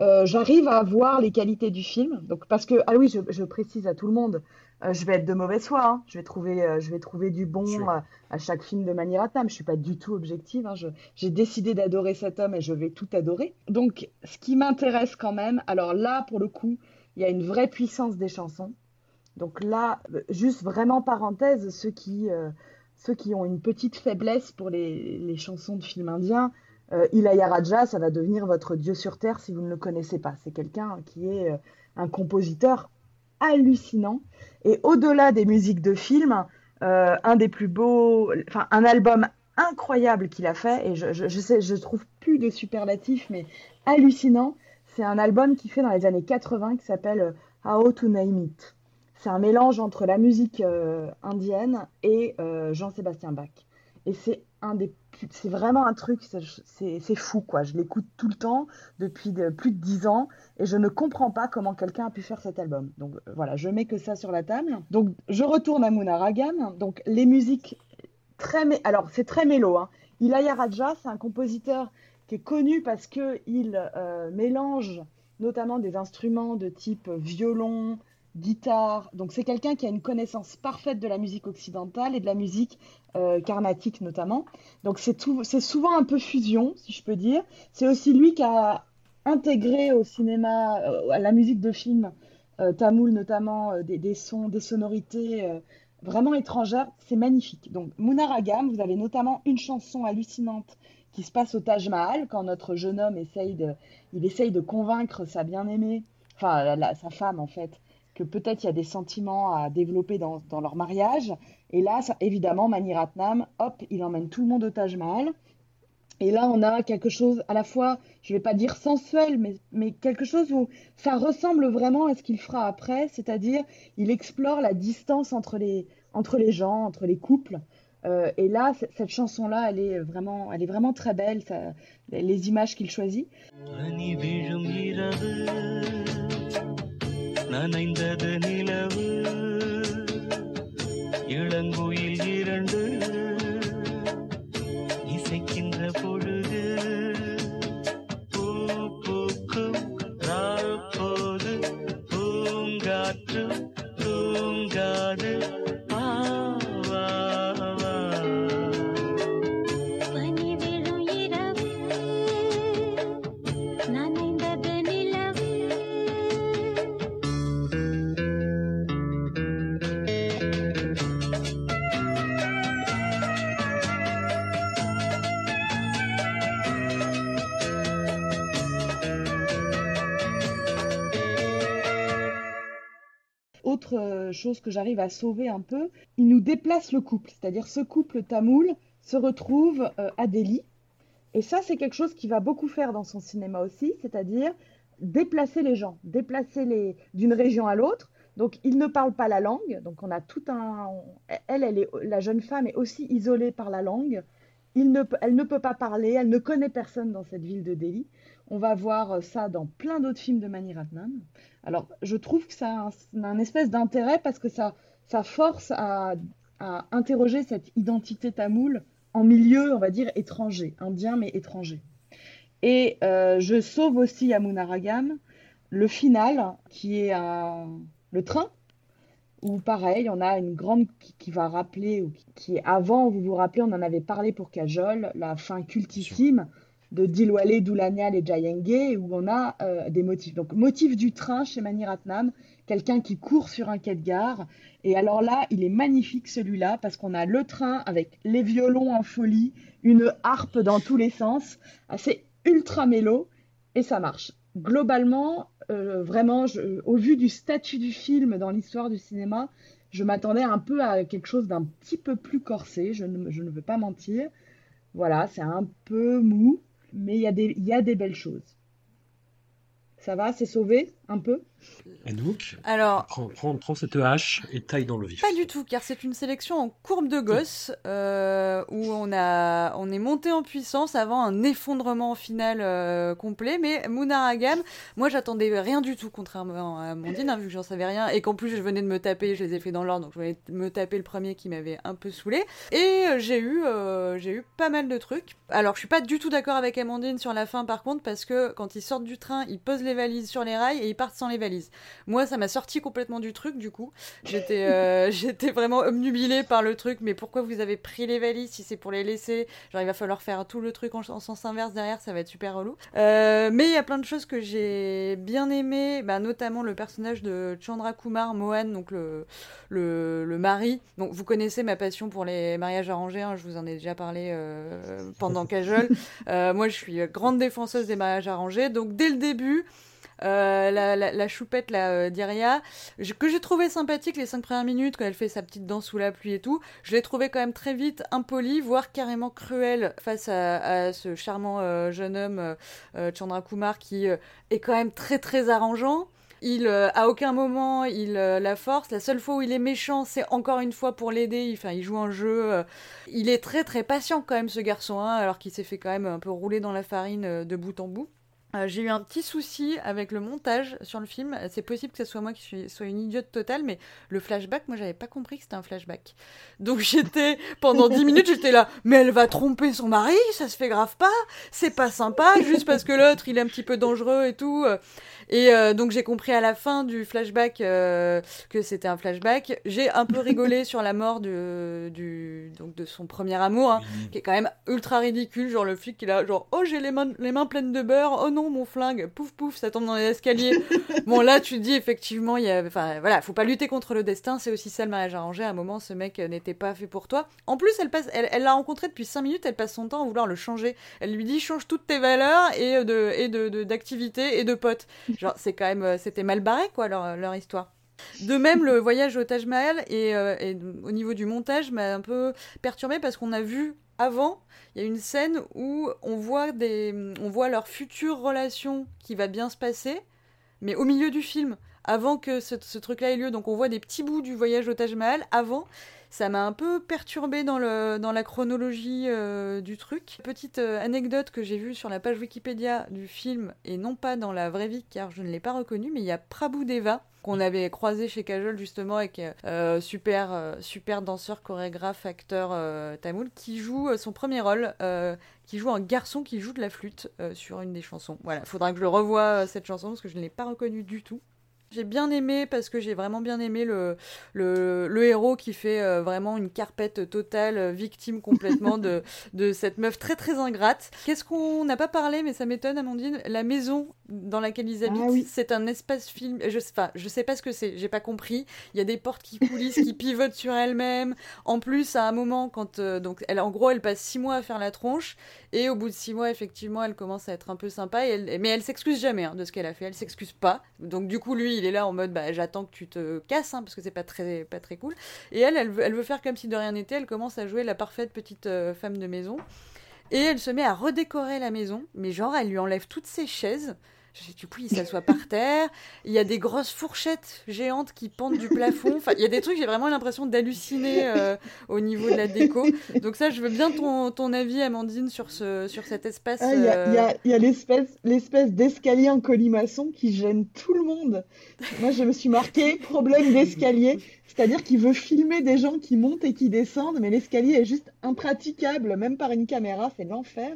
Euh, j'arrive à voir les qualités du film, donc parce que ah oui, je, précise à tout le monde, euh, je vais être de mauvaise foi, hein. je vais trouver, je vais trouver du bon à, chaque film de manière Tam. Je suis pas du tout objective, hein. j'ai décidé d'adorer cet homme et je vais tout adorer. Donc ce qui m'intéresse quand même, alors là pour le coup, il y a une vraie puissance des chansons. Donc là, juste vraiment parenthèse, ceux qui ceux qui ont une petite faiblesse pour les, chansons de films indiens, euh, Ilaya Raja, ça va devenir votre dieu sur terre si vous ne le connaissez pas. C'est quelqu'un qui est euh, un compositeur hallucinant. Et au-delà des musiques de films, euh, un des plus beaux, enfin un album incroyable qu'il a fait, et je, je, je, trouve plus de superlatifs, mais hallucinant. C'est un album qu'il fait dans les années 80 qui s'appelle How to Name. C'est un mélange entre la musique euh, indienne et euh, Jean-Sébastien Bach. Et c'est un des c'est vraiment un truc, c'est fou quoi. Je l'écoute tout le temps depuis plus de dix ans et je ne comprends pas comment quelqu'un a pu faire cet album. Donc euh, voilà, je mets que ça sur la table. Donc je retourne à Munaragan. Donc les musiques très, alors c'est très mélo. Hein. Ilaya Raja, c'est un compositeur qui est connu parce que il mélange notamment des instruments de type violon, guitare. Donc c'est quelqu'un qui a une connaissance parfaite de la musique occidentale et de la musique euh, carnatique notamment. Donc c'est souvent un peu fusion, si je peux dire. C'est aussi lui qui a intégré au cinéma, euh, à la musique de film euh, tamoul notamment, des, sons, des sonorités vraiment étrangères. C'est magnifique. Donc Munaragam, vous avez notamment une chanson hallucinante qui se passe au Taj Mahal quand notre jeune homme essaye de, il essaye de convaincre sa bien-aimée, enfin sa femme en fait, que peut-être il y a des sentiments à développer dans, leur mariage. Et là, évidemment, Mani Ratnam, hop, il emmène tout le monde au Taj Mahal. Et là, on a quelque chose à la fois, je ne vais pas dire sensuel, mais, mais quelque chose où ça ressemble vraiment à ce qu'il fera après, c'est-à-dire il explore la distance entre les, entre les gens, entre les couples. Euh, et là, cette chanson-là, elle est vraiment, elle est vraiment très belle, les images qu'il choisit. நனைந்தது நிலவு. இளங்குயில் இரண்டு. இசைக்கின்ற பொழுது பூ பூக்கும் நாள் போது பூங்காற்று தூங்காது. Chose que j'arrive à sauver un peu, il nous déplace le couple. C'est-à-dire ce couple tamoul se retrouve euh, à Delhi. Et ça, c'est quelque chose qu'il va beaucoup faire dans son cinéma aussi, c'est-à-dire déplacer les gens, déplacer les d'une région à l'autre. Donc, il ne parle pas la langue. Donc, on a tout un. Elle, elle est, la jeune femme est aussi isolée par la langue. Il elle ne peut pas parler, elle ne connaît personne dans cette ville de Delhi. On va voir ça dans plein d'autres films de Mani Ratnam. Alors, je trouve que ça a un, espèce d'intérêt parce que ça, ça force à, interroger cette identité tamoule en milieu, on va dire, étranger, indien mais étranger. Et euh, je sauve aussi Yamuna Ragam, le final, qui est le train, où pareil, on a une grande qui, va rappeler, ou qui est avant, vous vous rappelez, on en avait parlé pour Kajol, la fin cultissime de Dilwale, Doulanial et Jayenge, où on a euh, des motifs. Donc, motif du train chez Mani Ratnam, quelqu'un qui court sur un quai de gare. Et alors là, il est magnifique celui-là, parce qu'on a le train avec les violons en folie, une harpe dans tous les sens, assez ultra mélo, et ça marche. Globalement, euh, vraiment, au vu du statut du film dans l'histoire du cinéma, je m'attendais un peu à quelque chose d'un petit peu plus corsé, je ne, je ne veux pas mentir. Voilà, c'est un peu mou, mais il y, a des, des belles choses. Ça va, c'est sauvé? Un peu Anouk, Alors, prends, prends, prends, cette hache et taille dans le vif. Pas du tout, car c'est une sélection en courbe de gosse euh, où on, a, on est monté en puissance avant un effondrement final euh, complet. Mais Munaragam, moi j'attendais rien du tout, contrairement à Mondine, hein, vu que j'en savais rien, et qu'en plus je venais de me taper, je les ai fait dans l'ordre, donc je venais de me taper le premier qui m'avait un peu saoulé. Et j'ai eu, euh, j'ai eu pas mal de trucs. Alors je suis pas du tout d'accord avec Amandine sur la fin par contre, parce que quand ils sortent du train, ils posent les valises sur les rails et ils partent sans les valises. Moi, ça m'a sorti complètement du truc, du coup. J'étais euh, j'étais vraiment obnubilée par le truc, mais pourquoi vous avez pris les valises si c'est pour les laisser? Genre, il va falloir faire tout le truc en, en sens inverse derrière, ça va être super relou. Euh, mais il y a plein de choses que j'ai bien aimé, bah, notamment le personnage de Chandra Kumar Mohan, donc le, le, le, mari. Donc, vous connaissez ma passion pour les mariages arrangés, hein, je vous en ai déjà parlé euh, pendant Cajol. Euh, moi, je suis grande défenseuse des mariages arrangés, donc dès le début, euh, la, choupette, la euh, Diria, que j'ai trouvé sympathique les cinq premières minutes quand elle fait sa petite danse sous la pluie et tout. Je l'ai trouvé quand même très vite impoli, voire carrément cruel face à, ce charmant euh, jeune homme euh, Chandra Kumar qui est quand même très très arrangeant. Il, euh, à aucun moment, il la force. La seule fois où il est méchant, c'est encore une fois pour l'aider. Enfin, il joue un jeu. Il est très très patient quand même, ce garçon, hein, alors qu'il s'est fait quand même un peu rouler dans la farine de bout en bout. Euh, j'ai eu un petit souci avec le montage sur le film. C'est possible que ce soit moi qui suis, sois une idiote totale, mais le flashback, moi, j'avais pas compris que c'était un flashback. Donc j'étais pendant 10 minutes, j'étais là, mais elle va tromper son mari, ça se fait grave pas, c'est pas sympa, juste parce que l'autre il est un petit peu dangereux et tout. Et euh, donc j'ai compris à la fin du flashback euh, que c'était un flashback. J'ai un peu rigolé sur la mort du donc de son premier amour, hein, qui est quand même ultra ridicule, genre le flic qui a genre oh j'ai les mains les mains pleines de beurre, oh non mon flingue, pouf pouf, ça tombe dans les escaliers. bon là tu te dis effectivement il y a enfin voilà, faut pas lutter contre le destin, c'est aussi ça le mariage arrangé. À un moment ce mec n'était pas fait pour toi. En plus elle passe elle l'a rencontré depuis 5 minutes, elle passe son temps à vouloir le changer. Elle lui dit change toutes tes valeurs et de et de d'activité et de potes. Genre, c'est quand même, c'était mal barré, quoi, leur, leur histoire. De même, le voyage au Taj Mahal euh, et au niveau du montage m'a un peu perturbé parce qu'on a vu avant, il y a une scène où on voit, des, on voit leur future relation qui va bien se passer, mais au milieu du film, avant que ce, ce truc-là ait lieu. Donc on voit des petits bouts du voyage au Taj Mahal avant ça m'a un peu perturbé dans, le, dans la chronologie euh, du truc. Petite euh, anecdote que j'ai vue sur la page Wikipédia du film, et non pas dans la vraie vie car je ne l'ai pas reconnu, mais il y a Prabhu Deva qu'on avait croisé chez Kajol justement avec euh, super super danseur chorégraphe acteur tamoul qui joue son premier rôle qui joue un garçon qui joue de la flûte sur une des chansons voilà faudra que je revoie cette chanson parce que je ne l'ai pas reconnue du tout j'ai bien aimé parce que j'ai vraiment bien aimé le, le, le héros qui fait euh, vraiment une carpette totale, euh, victime complètement de, de cette meuf très très ingrate. Qu'est-ce qu'on n'a pas parlé, mais ça m'étonne, Amandine? La maison dans laquelle ils habitent, Ah oui. c'est un espace film. Je sais, enfin, je sais pas ce que c'est, j'ai pas compris. Il y a des portes qui coulissent, qui pivotent sur elles-mêmes. En plus, à un moment, quand euh, donc elle, en gros, elle passe six mois à faire la tronche Et au bout de six mois, effectivement, elle commence à être un peu sympa, et elle- mais elle s'excuse jamais hein, de ce qu'elle a fait. Elle s'excuse pas. Donc du coup, lui, il est là en mode, bah, j'attends que tu te casses, hein, parce que c'est pas très, pas très cool. Et elle, elle veut, faire comme si de rien n'était. Elle commence à jouer la parfaite petite euh, femme de maison. Et elle se met à redécorer la maison, mais genre, elle lui enlève toutes ses chaises. Je- Du coup, il s'assoit par terre. Il y a des grosses fourchettes géantes qui pendent du plafond. Enfin, il y a des trucs, j'ai vraiment l'impression d'halluciner euh, au niveau de la déco. Donc ça, je veux bien ton, ton avis, Amandine, sur, ce, sur cet espace. Ah, Il y a, y euh, a- y a l'espèce, l'espèce d'escalier en colimaçon qui gêne tout le monde. Moi, je me suis marqué problème d'escalier, c'est-à-dire qu'il veut filmer des gens qui montent et qui descendent, mais l'escalier est juste impraticable, même par une caméra, c'est l'enfer.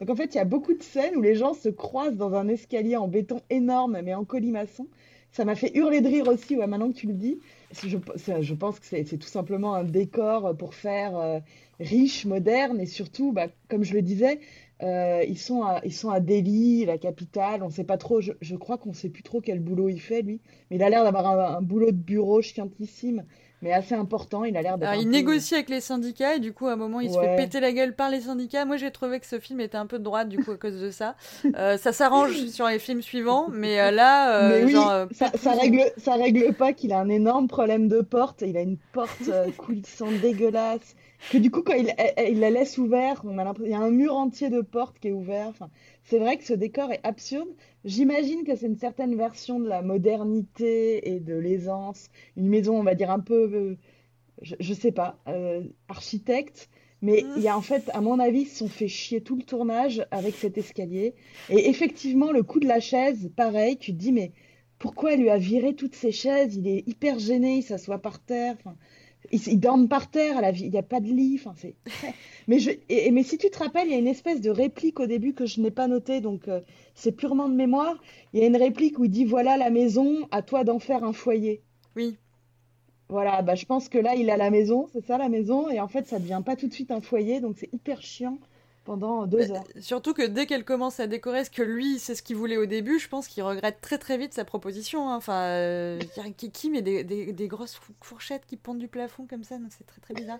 Donc en fait, il y a beaucoup de scènes où les gens se croisent dans un escalier en béton énorme, mais en colimaçon. Ça m'a fait hurler de rire aussi, ouais, maintenant que tu le dis. Je, pense que c'est tout simplement un décor pour faire euh, riche, moderne, et surtout, bah, comme je le disais, euh, ils sont à, Delhi, la capitale. On sait pas trop. Je, crois qu'on sait plus trop quel boulot il fait lui. Mais il a l'air d'avoir un boulot de bureau chiantissime, mais assez important. Il a l'air d'être il peu- négocie avec les syndicats et du coup, à un moment, il se fait péter la gueule par les syndicats. Moi, j'ai trouvé que ce film était un peu de droite du coup à cause de ça. Euh, ça s'arrange sur les films suivants, mais euh, là, euh, Mais oui, genre, ça, ça règle, ça règle pas qu'il a un énorme problème de porte. Il a une porte coulissante dégueulasse. Que du coup, quand il, il la laisse ouverte, on a l'impression, il y a un mur entier de portes qui est ouvert. Enfin, c'est vrai que ce décor est absurde. J'imagine que c'est une certaine version de la modernité et de l'aisance. Une maison, on va dire un peu, euh, je, je sais pas, euh, architecte. Mais il y a en fait, à mon avis, ils se sont fait chier tout le tournage avec cet escalier. Et effectivement, le coup de la chaise, pareil, tu te dis, mais pourquoi elle lui a viré toutes ses chaises? Il est hyper gêné, il s'assoit par terre. Ils, ils dorment par terre, à la vie, il n'y a pas de lit. Enfin, c'est mais, je, et, mais si tu te rappelles, il y a une espèce de réplique au début que je n'ai pas notée, donc euh, c'est purement de mémoire. Il y a une réplique où il dit, voilà la maison, à toi d'en faire un foyer. Oui. Voilà, bah, je pense que là, il a la maison, c'est ça la maison, et en fait, ça devient pas tout de suite un foyer, donc c'est hyper chiant pendant deux heures. Surtout que dès qu'elle commence à décorer ce que lui, c'est ce qu'il voulait au début, je pense qu'il regrette très très vite sa proposition. hein. Enfin, euh, qui, qui met des, des- des grosses fou- fourchettes qui pendent du plafond comme ça Donc c'est très très bizarre.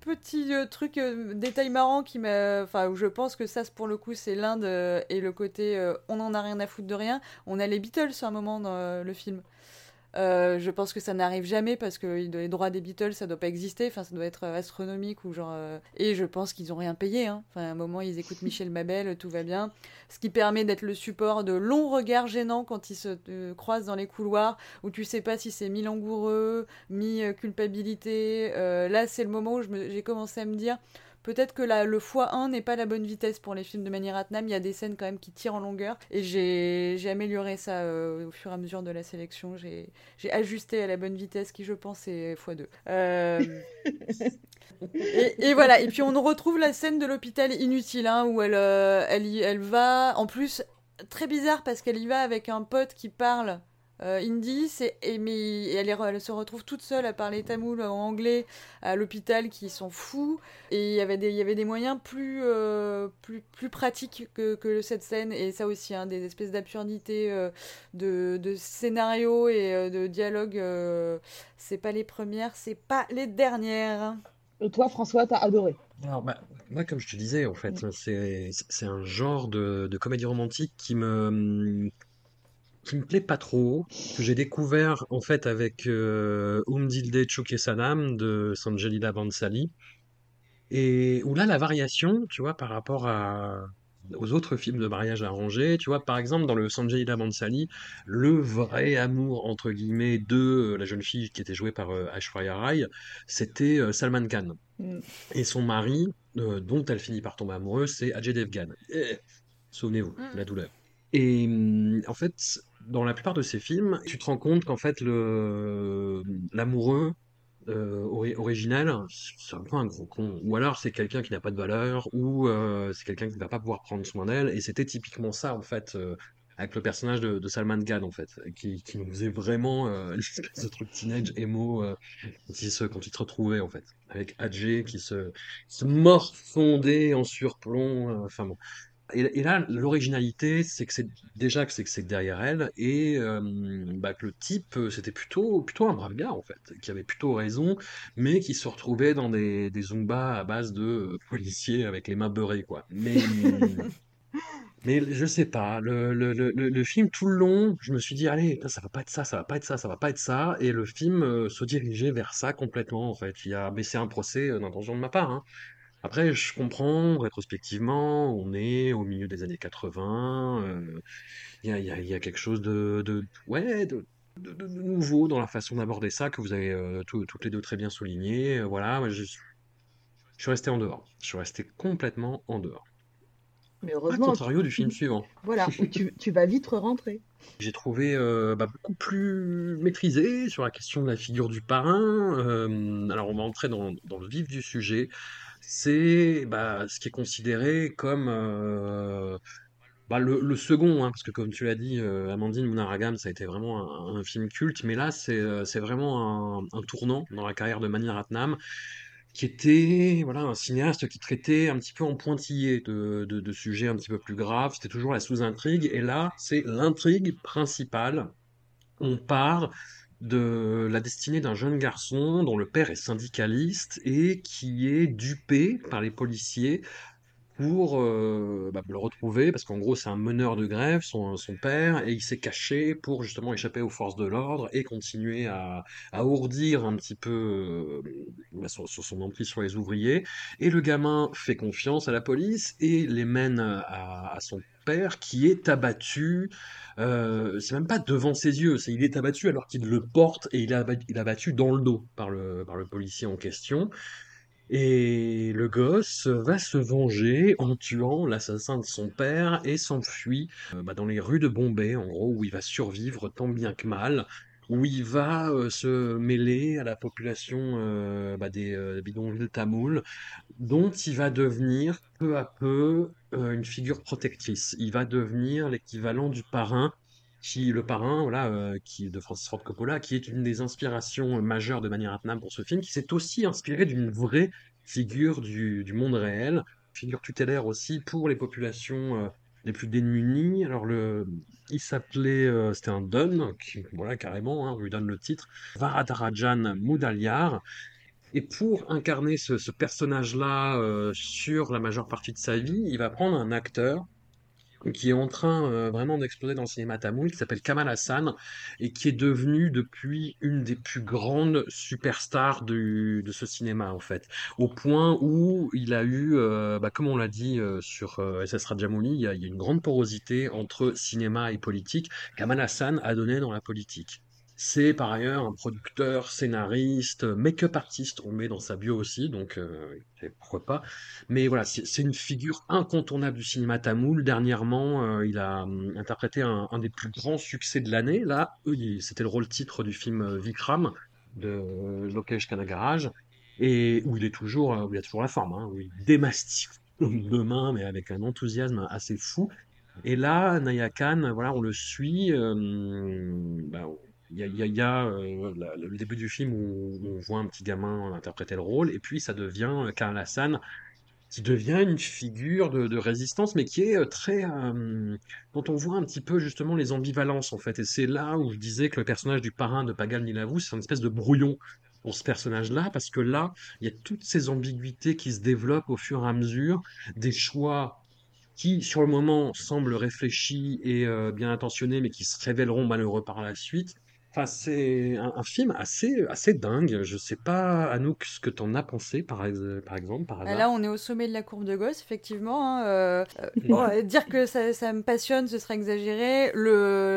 Petit euh, truc, euh, détail marrant qui m'a. Enfin, où je pense que ça, pour le coup, c'est l'Inde euh, et le côté euh, on en a rien à foutre de rien. On a les Beatles à un moment dans euh, le film. Euh, je pense que ça n'arrive jamais parce que les droits des Beatles, ça doit pas exister. Enfin, ça doit être euh, astronomique ou genre. euh, Et je pense qu'ils ont rien payé. Hein. Enfin, à un moment, ils écoutent Michel Mabel, tout va bien. Ce qui permet d'être le support de longs regards gênants quand ils se croisent dans les couloirs où tu sais pas si c'est mi-langoureux, mi-culpabilité. Là, c'est le moment où j'ai commencé à me dire. Peut-être que la, le x1 n'est pas la bonne vitesse pour les films de Mani Ratnam. Il y a des scènes quand même qui tirent en longueur. Et j'ai amélioré ça euh, au fur et à mesure de la sélection. J'ai j'ai ajusté à la bonne vitesse qui, je pense, est x2. Euh, et, et voilà. Et puis on retrouve la scène de l'hôpital inutile hein, où elle, euh, elle, y- elle va. En plus, très bizarre parce qu'elle y va avec un pote qui parle. Euh, et, mais et elle, est- elle se retrouve toute seule à parler tamoul en anglais à l'hôpital qui sont fous et il y avait des il y avait des moyens plus euh, plus plus pratiques que, que cette scène. Et ça aussi hein, des espèces d'absurdités euh, de, de scénario et euh, de dialogue euh, c'est pas les premières c'est pas les dernières. Et toi, François, t'as adoré. Alors, bah, moi, comme je te disais, en fait, c'est c'est un genre de, de comédie romantique qui me qui me plaît pas trop, que j'ai découvert en fait avec euh, Umdilde Chukesanam de Sanjalila Bansali, et où là la variation, tu vois, par rapport à aux autres films de mariage arrangé, tu vois, par exemple dans le Sanjalila Bansali, le vrai amour entre guillemets de euh, la jeune fille qui était jouée par euh, Aishwarya Rai, c'était euh, Salman Khan. Mm. Et son mari, euh, dont elle finit par tomber amoureuse, c'est Ajay Devgan. Eh, Souvenez-vous, Mm. la douleur. Et hum, en fait, dans la plupart de ces films, tu te rends compte qu'en fait, l'amoureux euh, ori- original, c'est un peu un gros con. Ou alors c'est quelqu'un qui n'a pas de valeur, ou euh, c'est quelqu'un qui ne va pas pouvoir prendre soin d'elle. Et c'était typiquement ça, en fait, euh, avec le personnage de, Salman Khan, en fait, qui, nous faisait vraiment euh, l'espèce de truc teenage emo quand il se, quand retrouvait, en fait, avec Adjé qui se, se morfondait en surplomb. Enfin bon. Et, et là, l'originalité, c'est que c'est déjà que c'est que c'est derrière elle et euh, bah, que le type, euh, c'était plutôt plutôt un brave gars en fait, qui avait plutôt raison, mais qui se retrouvait dans des des zumba à base de euh, policiers avec les mains beurrées quoi. Mais mais je sais pas, le, le, le, le le film tout le long, je me suis dit allez, ça va pas être ça, ça va pas être ça, ça va pas être ça, et le film euh, se dirigeait vers ça complètement en fait. Il a baissé un procès euh, d'intention de ma part, hein. Après, je comprends, rétrospectivement, on est au milieu des années 80, euh, il y a, y y quelque chose de, de, ouais, de, de- de nouveau dans la façon d'aborder ça que vous avez euh, toutes les deux très bien souligné. Euh, Voilà, je, je suis resté en dehors. Je suis resté complètement en dehors. Mais À heureusement, contrario du film suivant. voilà, tu, tu vas vite rentrer. J'ai trouvé euh, bah, beaucoup plus maîtrisé sur la question de la figure du parrain. Euh, alors, on va entrer dans, dans le vif du sujet. C'est bah, ce qui est considéré comme euh, bah, le, second, hein, parce que comme tu l'as dit, euh, Amandine Munaragam, ça a été vraiment un, film culte, mais là, c'est euh, c'est vraiment un, un tournant dans la carrière de Mani Ratnam, qui était voilà, un cinéaste qui traitait un petit peu en pointillé de, de, de sujets un petit peu plus graves. C'était toujours la sous-intrigue, et là, c'est l'intrigue principale. On part de la destinée d'un jeune garçon dont le père est syndicaliste et qui est dupé par les policiers pour euh, bah, le retrouver, parce qu'en gros c'est un meneur de grève, son, père, et il s'est caché pour justement échapper aux forces de l'ordre et continuer à, à ourdir un petit peu euh, bah, sur, son emprise sur les ouvriers. Et le gamin fait confiance à la police et les mène à, son père qui est abattu, euh, c'est même pas devant ses yeux, c'est il est abattu alors qu'il le porte et il est abattu, il dans le dos par le, par le policier en question. Et le gosse va se venger en tuant l'assassin de son père et s'enfuit euh, bah, dans les rues de Bombay, en gros, où il va survivre tant bien que mal, où il va euh, se mêler à la population euh, bah, des bidonvilles tamouls, dont il va devenir peu à peu une figure protectrice. Il va devenir l'équivalent du parrain qui le parrain, voilà, euh, qui de Francis Ford Coppola, qui est une des inspirations euh, majeures de Mani Ratnam pour ce film, qui s'est aussi inspiré d'une vraie figure du, du monde réel, figure tutélaire aussi pour les populations euh, les plus démunies. Alors le, il s'appelait, c'était un Don, voilà carrément, hein, on lui donne le titre, Varadarajan Mudaliar. Et pour incarner ce, personnage-là sur la majeure partie de sa vie, il va prendre un acteur qui est en train euh, vraiment d'exploser dans le cinéma tamoul, qui s'appelle Kamal Hassan, et qui est devenu depuis une des plus grandes superstars de ce cinéma, en fait. Au point où il a eu, euh, bah, comme on l'a dit euh, sur SS Rajamouli, il y, il y a une grande porosité entre cinéma et politique. Kamal Hassan a donné dans la politique. C'est par ailleurs un producteur, scénariste, make-up artiste, on met dans sa bio aussi, donc euh, pourquoi pas. Mais voilà, c'est une figure incontournable du cinéma tamoul. Dernièrement, euh, il a hum, interprété un, des plus grands succès de l'année. Là, c'était le rôle titre du film euh, Vikram de Lokesh Kanagaraj, et où il est toujours, où il a toujours la forme, hein, où il démastique de main, mais avec un enthousiasme assez fou. Et là, Naya Khan, voilà, on le suit. bah, il y a, euh, le début du film où on voit un petit gamin interpréter le rôle, et puis ça devient euh, Karl Hassan qui devient une figure de, résistance, mais qui est euh, très... euh, dont on voit un petit peu justement les ambivalences, en fait. Et c'est là où je disais que le personnage du parrain de Pagal Nilavou, c'est une espèce de brouillon pour ce personnage-là, parce que là, il y a toutes ces ambiguïtés qui se développent au fur et à mesure, des choix qui, sur le moment, semblent réfléchis et bien intentionnés, mais qui se révéleront malheureux par la suite. Enfin, c'est un, un film assez, assez dingue. Je sais pas, Anouk, ce que t'en as pensé, par, ex- par exemple, par Ah, hasard. Là, on est au sommet de la courbe de Gauss, effectivement. hein, euh, bon, dire que ça, ça me passionne, ce serait exagéré.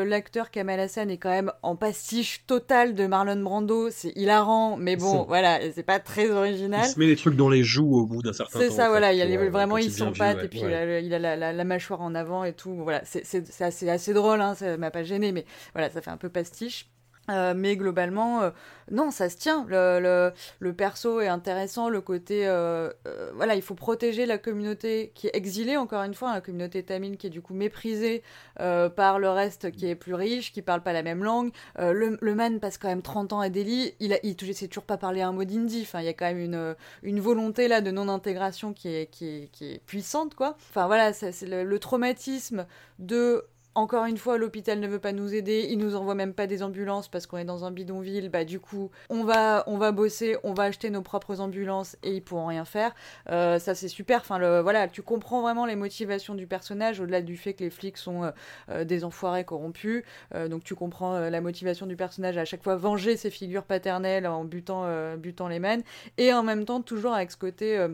L'acteur Kamal Hassan est quand même en pastiche totale de Marlon Brando. C'est hilarant, mais bon, voilà, c'est pas très Il original. se met les trucs dans les joues au bout d'un certain temps. C'est ça, voilà, fait, il y a les- euh, vraiment, il vieux, s'empâte, ouais, et puis ouais. il a, il la, la- la mâchoire en avant et tout. Voilà, c'est c'est- c'est assez, assez drôle, hein, ça m'a pas gêné, mais voilà, ça fait un peu pastiche. Euh, mais globalement, euh, non, ça se tient. Le, le, le, perso est intéressant, le côté... Euh, voilà, il faut protéger la communauté qui est exilée, encore une fois, la communauté tamine qui est du coup méprisée par le reste qui est plus riche, qui parle pas la même langue. le, le man passe quand même 30 ans à Delhi, il, a, il, il sait toujours pas parler un mot d'hindi. Enfin, il y a quand même une, une volonté là de non-intégration qui est, qui, est, qui est puissante, quoi. Enfin voilà, c'est le traumatisme de encore une fois, l'hôpital ne veut pas nous aider, il nous envoie même pas des ambulances parce qu'on est dans un bidonville. Bah du coup, on va, on va bosser, on va acheter nos propres ambulances et ils pourront rien faire. Euh, ça c'est super. Enfin le, voilà, tu comprends vraiment les motivations du personnage au-delà du fait que les flics sont euh, euh des enfoirés corrompus. Donc tu comprends la motivation du personnage à, chaque fois venger ses figures paternelles en butant, butant les mènes et en même temps toujours avec ce côté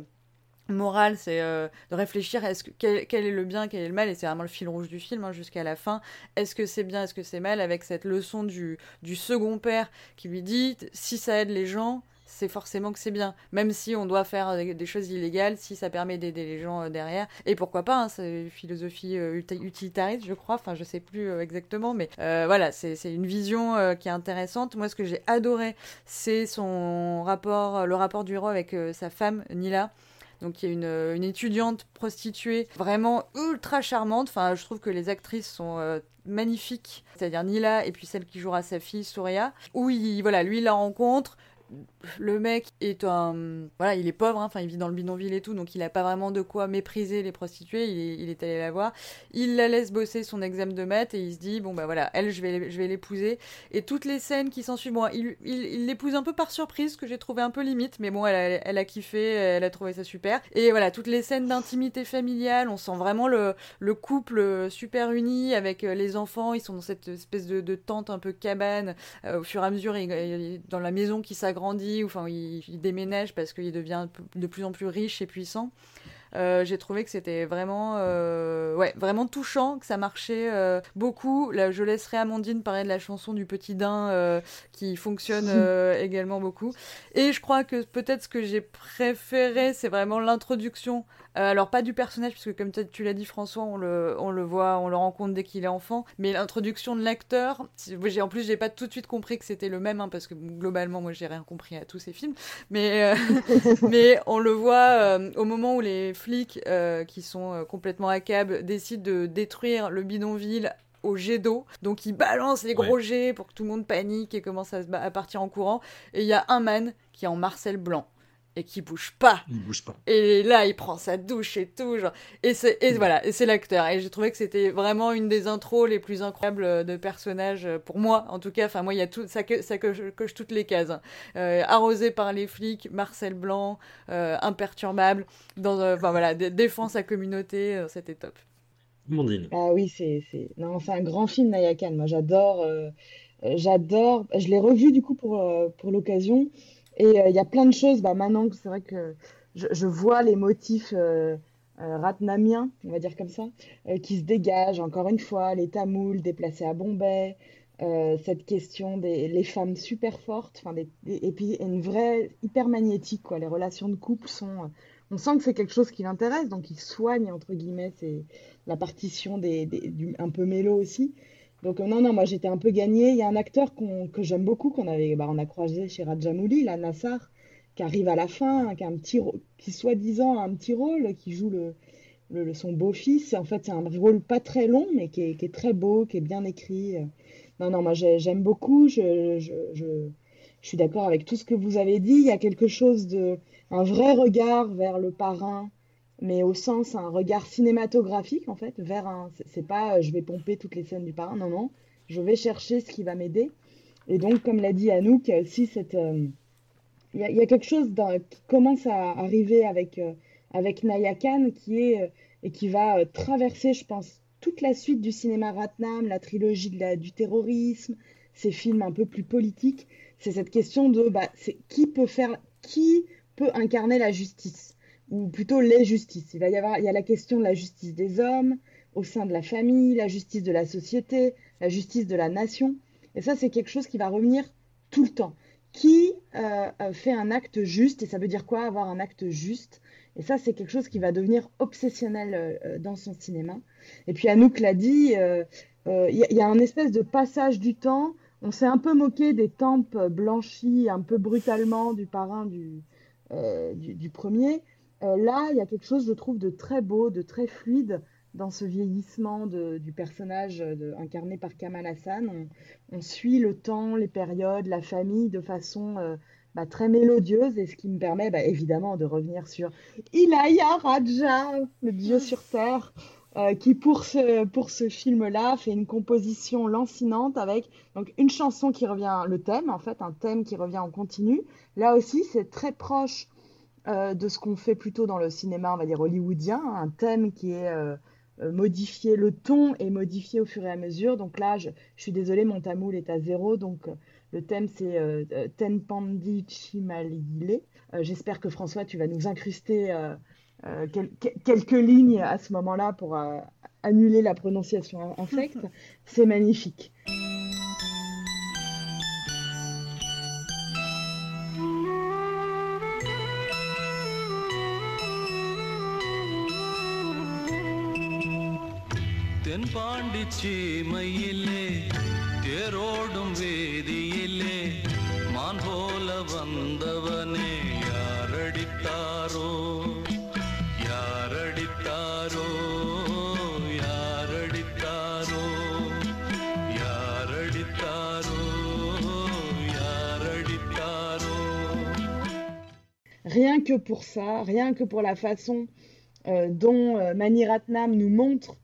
morale, c'est euh, de réfléchir à ce que, quel, quel, est le bien, quel est le mal, et c'est vraiment le fil rouge du film hein, jusqu'à la fin. Est-ce que c'est bien, est-ce que c'est mal, avec cette leçon du, du second père qui lui dit si ça aide les gens, c'est forcément que c'est bien. Même si on doit faire des, choses illégales, si ça permet d'aider les gens euh, derrière. Et pourquoi pas, hein, c'est une philosophie euh, utilitariste, je crois. Enfin, je sais plus exactement, mais voilà, c'est une vision qui est intéressante. Moi, ce que j'ai adoré, c'est son rapport, le rapport du héros avec sa femme, Nila donc il y a une, une, étudiante prostituée vraiment ultra charmante. Enfin, je trouve que les actrices sont euh, magnifiques, c'est-à-dire Nila et puis celle qui jouera sa fille Souria. Où il, voilà, lui il la rencontre, le mec est un voilà il est pauvre hein, enfin il vit dans le bidonville et tout donc il a pas vraiment de quoi mépriser les prostituées il est, allé la voir. Il la laisse bosser son examen de maths et il se dit bon bah voilà elle je vais je vais l'épouser. Et toutes les scènes qui s'ensuivent bon il l'épouse un peu par surprise que j'ai trouvé un peu limite mais bon elle a, elle a kiffé elle a trouvé ça super. Et voilà toutes les scènes d'intimité familiale on sent vraiment le le couple super uni avec les enfants ils sont dans cette espèce de, tente un peu cabane euh, au fur et à mesure dans la maison qui s'agrandit grandit, ou enfin il, il déménage parce qu'il devient de plus en plus riche et puissant. Euh, j'ai trouvé que c'était vraiment, euh, ouais, vraiment touchant, que ça marchait euh, beaucoup. Là, je laisserai Amandine parler de la chanson du petit daim qui fonctionne également beaucoup. Et je crois que peut-être ce que j'ai préféré, c'est vraiment l'introduction. Alors pas du personnage, puisque comme tu l'as dit François, on le, on le voit, on le rencontre dès qu'il est enfant, mais l'introduction de l'acteur. En plus, j'ai pas tout de suite compris que c'était le même, hein, parce que globalement, moi, j'ai rien compris à tous ces films. Mais, mais on le voit au moment où les flics euh, qui sont euh, complètement à cab décident de détruire le bidonville au jet d'eau. Donc ils balancent les gros ouais. jets pour que tout le monde panique et commence à, à partir en courant. Et il y a un man qui est en Marcel Blanc et qui bouge pas. Il bouge pas. Et là, il prend sa douche et tout. Genre. Et, c'est, et voilà, et c'est l'acteur. Et j'ai trouvé que c'était vraiment une des intros les plus incroyables de personnages, pour moi en tout cas. Enfin, moi, il y a tout ça, que, ça coche, coche toutes les cases. Euh, arrosé par les flics, Marcel Blanc, euh, imperturbable, dans, euh, enfin voilà, défend sa communauté, euh, c'était top. Mondine. Ah oui, c'est, c'est... Non, c'est un grand film, Nayakan. Moi, j'adore. Euh, j'adore. Je l'ai revu du coup pour, pour l'occasion. Et il euh, y a plein de choses. Bah, maintenant, c'est vrai que je, vois les motifs euh, euh, ratnamiens, on va dire comme ça, qui se dégagent. Encore une fois, les Tamouls déplacés à Bombay, cette question des les femmes super fortes, des, et puis une vraie hyper magnétique. Quoi. Les relations de couple sont. On sent que c'est quelque chose qui l'intéresse, donc il soigne entre guillemets la partition des, un peu mélo aussi. Donc euh, non, non, moi j'étais un peu gagnée. Il y a un acteur qu que j'aime beaucoup, qu'on bah, a croisé chez Rajamouli, la Nassar, qui arrive à la fin, qui a un petit, qui soi-disant a un petit rôle, qui joue le, le son beau-fils. En fait, c'est un rôle pas très long, mais qui est, qui est, très beau, qui est bien écrit. Non, non, moi j'aime beaucoup. Je, je, je, je suis d'accord avec tout ce que vous avez dit. Il y a quelque chose de, un vrai regard vers le parrain mais au sens un regard cinématographique en fait vers un c'est pas euh, je vais pomper toutes les scènes du parrain. Non non. Je vais chercher ce qui va m'aider. Et donc comme l'a dit Anouk cette euh, il, y a, il y, a, quelque chose qui commence à arriver avec euh, avec Naya Khan qui est euh, et qui va euh, traverser je pense toute la suite du cinéma Ratnam la trilogie du terrorisme ces films un peu plus politiques. C'est cette question de bah, qui peut faire qui peut incarner la justice? Ou plutôt les justices. Il va y avoir, il y a la question de la justice des hommes au sein de la famille, la justice de la société, la justice de la nation. Et ça, c'est quelque chose qui va revenir tout le temps. Qui euh, fait un acte juste Et ça veut dire quoi avoir un acte juste? Et ça, c'est quelque chose qui va devenir obsessionnel euh, dans son cinéma. Et puis Anouk l'a dit, il euh, y, a un espèce de passage du temps on s'est un peu moqué des tempes blanchies un peu brutalement du parrain euh, du, du premier. Euh, là, il y a quelque chose, je trouve, de très beau, de très fluide dans ce vieillissement de- du personnage de- incarné par Kamal Hassan. On, on suit le temps, les périodes, la famille de façon euh, bah, très mélodieuse et ce qui me permet bah, évidemment de revenir sur Ilaya Raja, le dieu sur terre, euh, qui pour ce, pour ce film-là fait une composition lancinante avec donc une chanson qui revient, le thème en fait, un thème qui revient en continu. Là aussi, c'est très proche euh, de ce qu'on fait plutôt dans le cinéma, on va dire hollywoodien, un thème qui est euh, euh, modifié, le ton est modifié au fur et à mesure. Donc là, je, je suis désolée, mon tamoul est à zéro, donc le thème c'est euh, Tenpandi Chimalile. J'espère que François, tu vas nous incruster quel- que- quelques lignes à ce moment-là pour annuler la prononciation infecte. C'est magnifique. Rien que pour ça, rien que pour la façon euh, dont euh, Mani Ratnam nous montre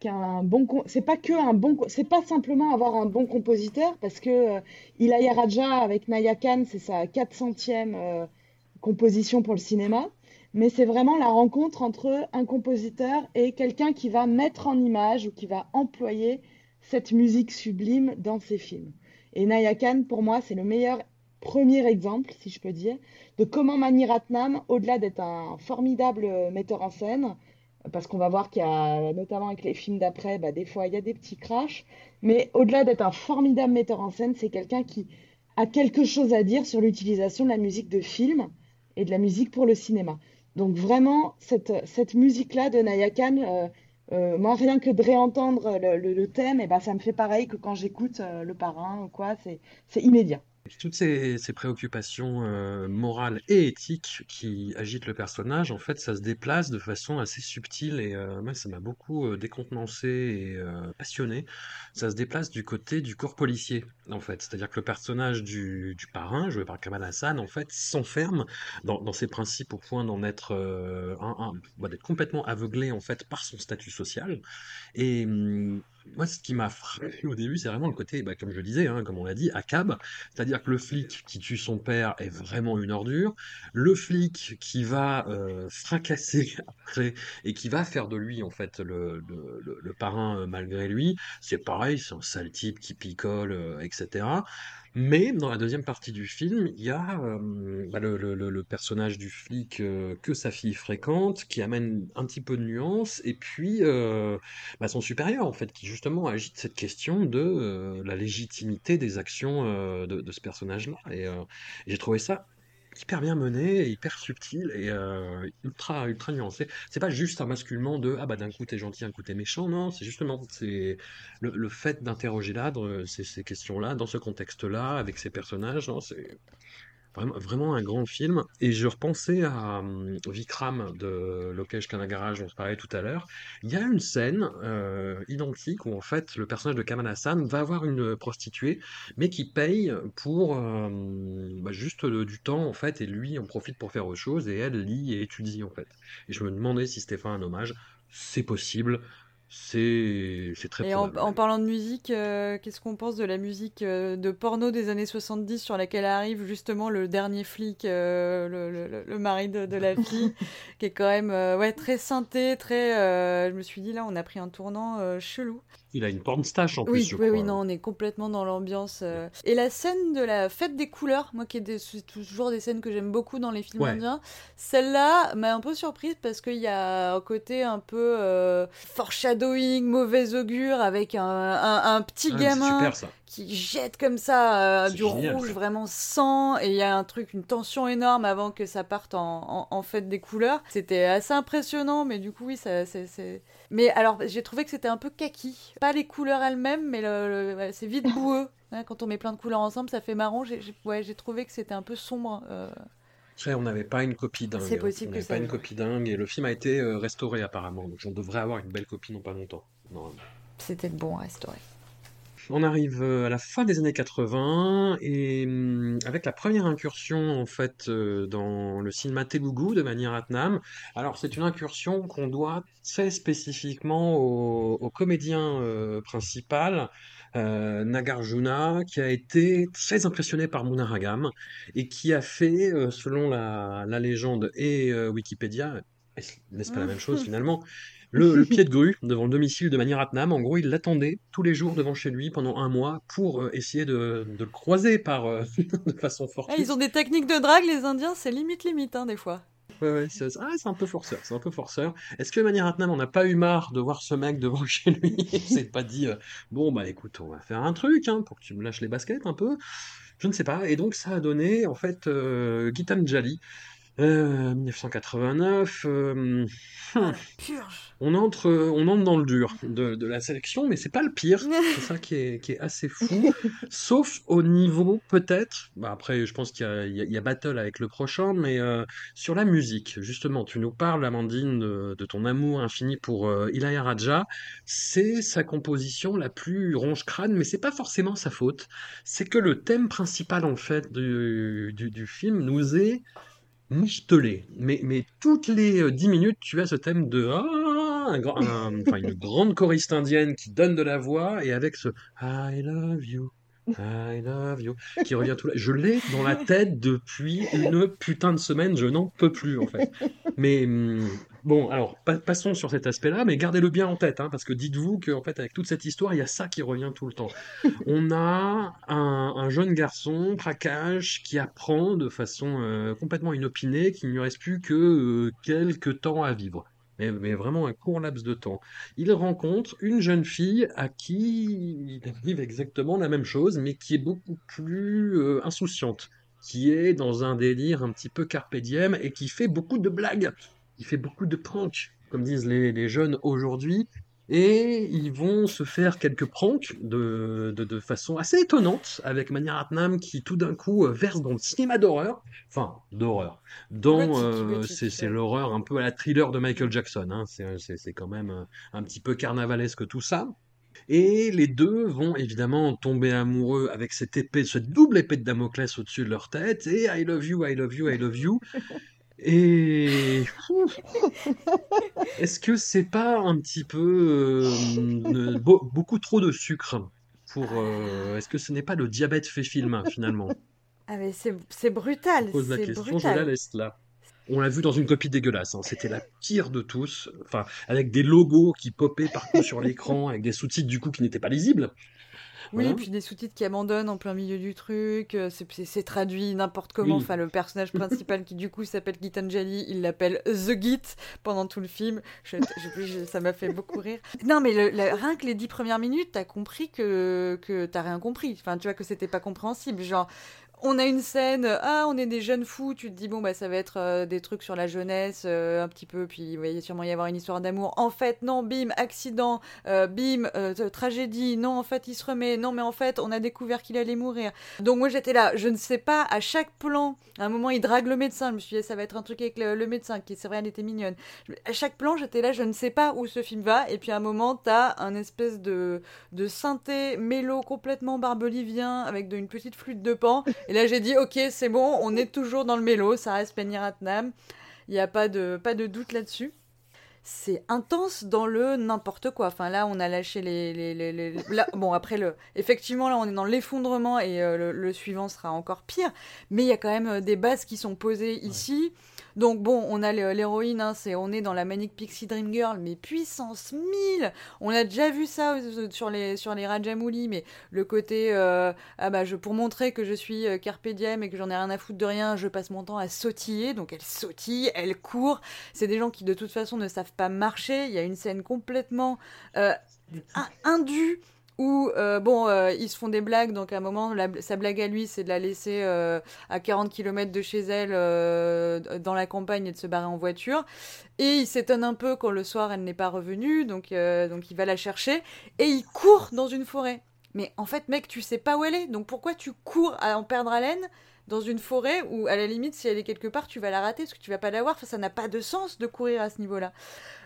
qu'un bon c'est pas que un bon c'est pas simplement avoir un bon compositeur parce que euh, Raja avec Naya Khan c'est sa 400e euh, composition pour le cinéma. Mais c'est vraiment la rencontre entre un compositeur et quelqu'un qui va mettre en image ou qui va employer cette musique sublime dans ses films. Et Naya Khan pour moi c'est le meilleur premier exemple si je peux dire de comment Mani Ratnam au-delà d'être un formidable metteur en scène parce qu'on va voir qu'il y a, notamment avec les films d'après, bah, des fois il y a des petits crashs, mais au-delà d'être un formidable metteur en scène, c'est quelqu'un qui a quelque chose à dire sur l'utilisation de la musique de film et de la musique pour le cinéma. Donc vraiment, cette, musique-là de Naya Khan, euh, euh, moi rien que de réentendre le, thème, et ben, ça me fait pareil que quand j'écoute euh, Le Parrain ou quoi, c'est immédiat. Toutes ces, préoccupations euh, morales et éthiques qui agitent le personnage, en fait, ça se déplace de façon assez subtile et euh, ça m'a beaucoup euh, décontenancé et passionné. Ça se déplace du côté du corps policier, en fait. C'est-à-dire que le personnage du, du parrain, joué par Kamal Hassan, en fait, s'enferme dans, ses principes au point d'en être, bah, d'être complètement aveuglé, en fait, par son statut social. Et hum, moi, ce qui m'a frappé au début, c'est vraiment le côté, bah, comme je le disais, hein, comme on l'a dit, ACAB. C'est-à-dire que le flic qui tue son père est vraiment une ordure. Le flic qui va euh, fracasser après et qui va faire de lui, en fait, le, le, le- le parrain euh, malgré lui, c'est pareil, c'est un sale type qui picole, euh, etc. Mais dans la deuxième partie du film, il y a euh, bah, le, personnage du flic euh, que sa fille fréquente, qui amène un petit peu de nuance, et puis euh, bah, son supérieur, en fait, qui justement agite cette question de la légitimité des actions de, de ce personnage-là. Et j'ai trouvé ça hyper bien mené, hyper subtil et euh, ultra ultra nuancé. C'est pas juste un basculement de ah bah d'un coup t'es gentil, un coup t'es méchant. Non, c'est justement c'est le, fait d'interroger là de- ces, ces questions-là dans ce contexte-là avec ces personnages. Non, c'est Vraiment, un grand film. Et je repensais à hum, Vikram de Lokesh Kanagaraj, dont on se parlait tout à l'heure. Il y a une scène euh, identique où en fait le personnage de Kamal Hassan va avoir une prostituée, mais qui paye pour euh, bah, juste euh, du temps en fait, et lui en profite pour faire autre chose, et elle lit et étudie en fait. Et je me demandais si c'était pas un hommage. C'est possible. C'est très Et en, parlant de musique, euh, qu'est-ce qu'on pense de la musique euh, de porno des années 70 sur laquelle arrive justement le dernier flic, euh, le, le- le mari de, de la fille, qui est quand même ouais, très synthé, très... je me suis dit là, on a pris un tournant chelou. Il a une porn stache en plus, Oui, je oui, oui, non, on est complètement dans l'ambiance. euh. Et la scène de la fête des couleurs, moi qui est des- toujours des scènes que j'aime beaucoup dans les films Ouais. indiens, celle-là m'a un peu surprise parce qu'il y a un côté un peu euh, foreshadowing, mauvais augure avec un, un- un petit Ah, gamin super. Qui jette comme ça euh, du génial, rouge ça. vraiment sang et il y a un truc, une tension énorme avant que ça parte en, en, en fête des couleurs. C'était assez impressionnant, mais du coup oui, ça, c'est, Mais alors j'ai trouvé que c'était un peu kaki. Pas les couleurs elles-mêmes, mais le, le- ouais, c'est vite boueux. Hein, quand on met plein de couleurs ensemble, ça fait marron. J'ai ouais, trouvé que c'était un peu sombre. euh. Après, on n'avait pas une copie dingue. C'est hein. possible On que ça- pas une copie dingue et le film a été euh, restauré apparemment. Donc on devrait avoir une belle copie dans pas longtemps. C'était bon à restaurer. On arrive euh, à la fin des années 80 et hum, avec la première incursion en fait euh, dans le cinéma Telugu de Mani Ratnam. Alors c'est une incursion qu'on doit très spécifiquement au, au comédien euh, principal euh, Nagarjuna qui a été très impressionné par Munaragam et qui a fait, euh, selon la, la légende et Wikipédia, n'est-ce pas la même chose finalement? Le, le pied de grue devant le domicile de Maniratnam, en gros, il l'attendait tous les jours devant chez lui pendant un mois pour euh, essayer de, de le croiser par euh, de façon Ah, fortuite. ils ont des techniques de drague, les Indiens, c'est limite limite hein, des fois. Ouais, ouais, c'est ah, un peu forceur, c'est un peu forceur. Est-ce que Maniratnam en a pas eu marre de voir ce mec devant chez lui? Et s'est pas dit euh, bon bah écoute, on va faire un truc hein, pour que tu me lâches les baskets un peu. Je ne sais pas. Et donc ça a donné en fait Gitanjali. Euh, 1989, euh, hum, Purge. on entre, on entre dans le dur de, de la sélection, mais c'est pas le pire. C'est ça qui est, qui est assez fou. Sauf au niveau, peut-être, bah après, je pense qu'il y a, y y battle avec le prochain, mais euh, sur la musique, justement, tu nous parles, Amandine, de, de ton amour infini pour euh, Ilayaraja. C'est sa composition la plus ronge-crâne, mais c'est pas forcément sa faute. C'est que le thème principal, en fait, du, du, du film nous est martelé. Mais, mais toutes les euh, 10 minutes, tu as ce thème de ah, un un- une grande choriste indienne qui donne de la voix et avec ce I love you. I love you, qui revient tout là. Je l'ai dans la tête depuis une putain de semaine, je n'en peux plus en fait. Mais hum, bon, alors pa- passons sur cet aspect-là, mais gardez-le bien en tête, hein, parce que dites-vous qu'en fait, avec toute cette histoire, il y a ça qui revient tout le temps. On a un, un jeune garçon, Prakash, qui apprend de façon euh, complètement inopinée qu'il ne lui reste plus que euh, quelques temps à vivre. Mais, vraiment un court laps de temps. Il rencontre une jeune fille à qui il arrive exactement la même chose, mais qui est beaucoup plus euh, insouciante, qui est dans un délire un petit peu carpe et qui fait beaucoup de blagues, qui fait beaucoup de pranks, comme disent les jeunes aujourd'hui. Et ils vont se faire quelques pranks de, de, de façon assez étonnante avec Mani Ratnam qui tout d'un coup euh, verse dans le cinéma d'horreur, enfin d'horreur, dans Gothique, euh, c'est l'horreur un peu à la thriller de Michael Jackson, hein. c'est quand même euh, un petit peu carnavalesque tout ça. Et les deux vont évidemment tomber amoureux avec cette épée, cette double épée de Damoclès au-dessus de leur tête, et I love you, I love you, I love you. Et est-ce que c'est pas un petit peu euh, beau- beaucoup trop de sucre pour euh, est-ce que ce n'est pas le diabète fait film finalement? Ah mais c'est brutal, Je pose la question, je la laisse là. On l'a vu dans une copie dégueulasse, hein. C'était la pire de tous, enfin avec des logos qui popaient partout sur l'écran, avec des sous-titres du coup qui n'étaient pas lisibles. Oui, Voilà. puis des sous-titres qui abandonnent en plein milieu du truc, euh, c'est traduit n'importe comment. Oui. Enfin, le personnage principal qui du coup s'appelle Gitanjali, il l'appelle The Git pendant tout le film. Je- je- je- ça m'a fait beaucoup rire. Non, mais le- le- rien que les dix premières minutes, t'as compris que, que t'as rien compris. Enfin, tu vois que c'était pas compréhensible. Genre, on a une scène, ah, on est des jeunes fous, tu te dis, bon, bah, ça va être euh, des trucs sur la jeunesse, euh, un petit peu, puis il va sûrement y avoir une histoire d'amour. En fait, non, bim, accident, euh, bim, tragédie, non, en fait, il se remet, non, mais en fait, on a découvert qu'il allait mourir. Donc, moi, j'étais là, je ne sais pas, à chaque plan, à un moment, il drague le médecin, je me suis dit, ça va être un truc avec le, médecin, qui, c'est vrai, elle était mignonne. À chaque plan, j'étais là, je ne sais pas où ce film va, et puis à un moment, t'as un espèce de, de synthé mélo complètement barbelivien, avec une petite flûte de pan, et là, j'ai dit, ok, c'est bon, on est toujours dans le mélo, ça reste Ratnam. Il n'y a pas de, pas de doute là-dessus. C'est intense dans le n'importe quoi. Enfin, là, on a lâché les. les, les- les- là, bon, après, le, effectivement, là, on est dans l'effondrement et euh, le, le suivant sera encore pire. Mais il y a quand même euh, des bases qui sont posées ici. Donc, bon, on a l'hé- l'héroïne, hein, c'est, on est dans la Manic Pixie Dream Girl, mais puissance 1000 On a déjà vu ça euh, sur les, sur les Rajamouli, mais le côté. euh, ah bah je pour montrer que je suis euh, carpe diem et que j'en ai rien à foutre de rien, je passe mon temps à sautiller. Donc elle sautille, elle court. C'est des gens qui de toute façon ne savent pas marcher. Il y a une scène complètement euh, in- indue où euh, bon euh, ils se font des blagues. Donc à un moment sa blague à lui c'est de la laisser euh, à 40 km de chez elle dans la campagne et de se barrer en voiture. Et il s'étonne un peu quand le soir elle n'est pas revenue. Donc donc il va la chercher et il court dans une forêt Mais en fait, mec, tu sais pas où elle est. Donc pourquoi tu cours à en perdre haleine dans une forêt où, à la limite, si elle est quelque part, tu vas la rater parce que tu vas pas la voir. Ça n'a pas de sens de courir à ce niveau-là.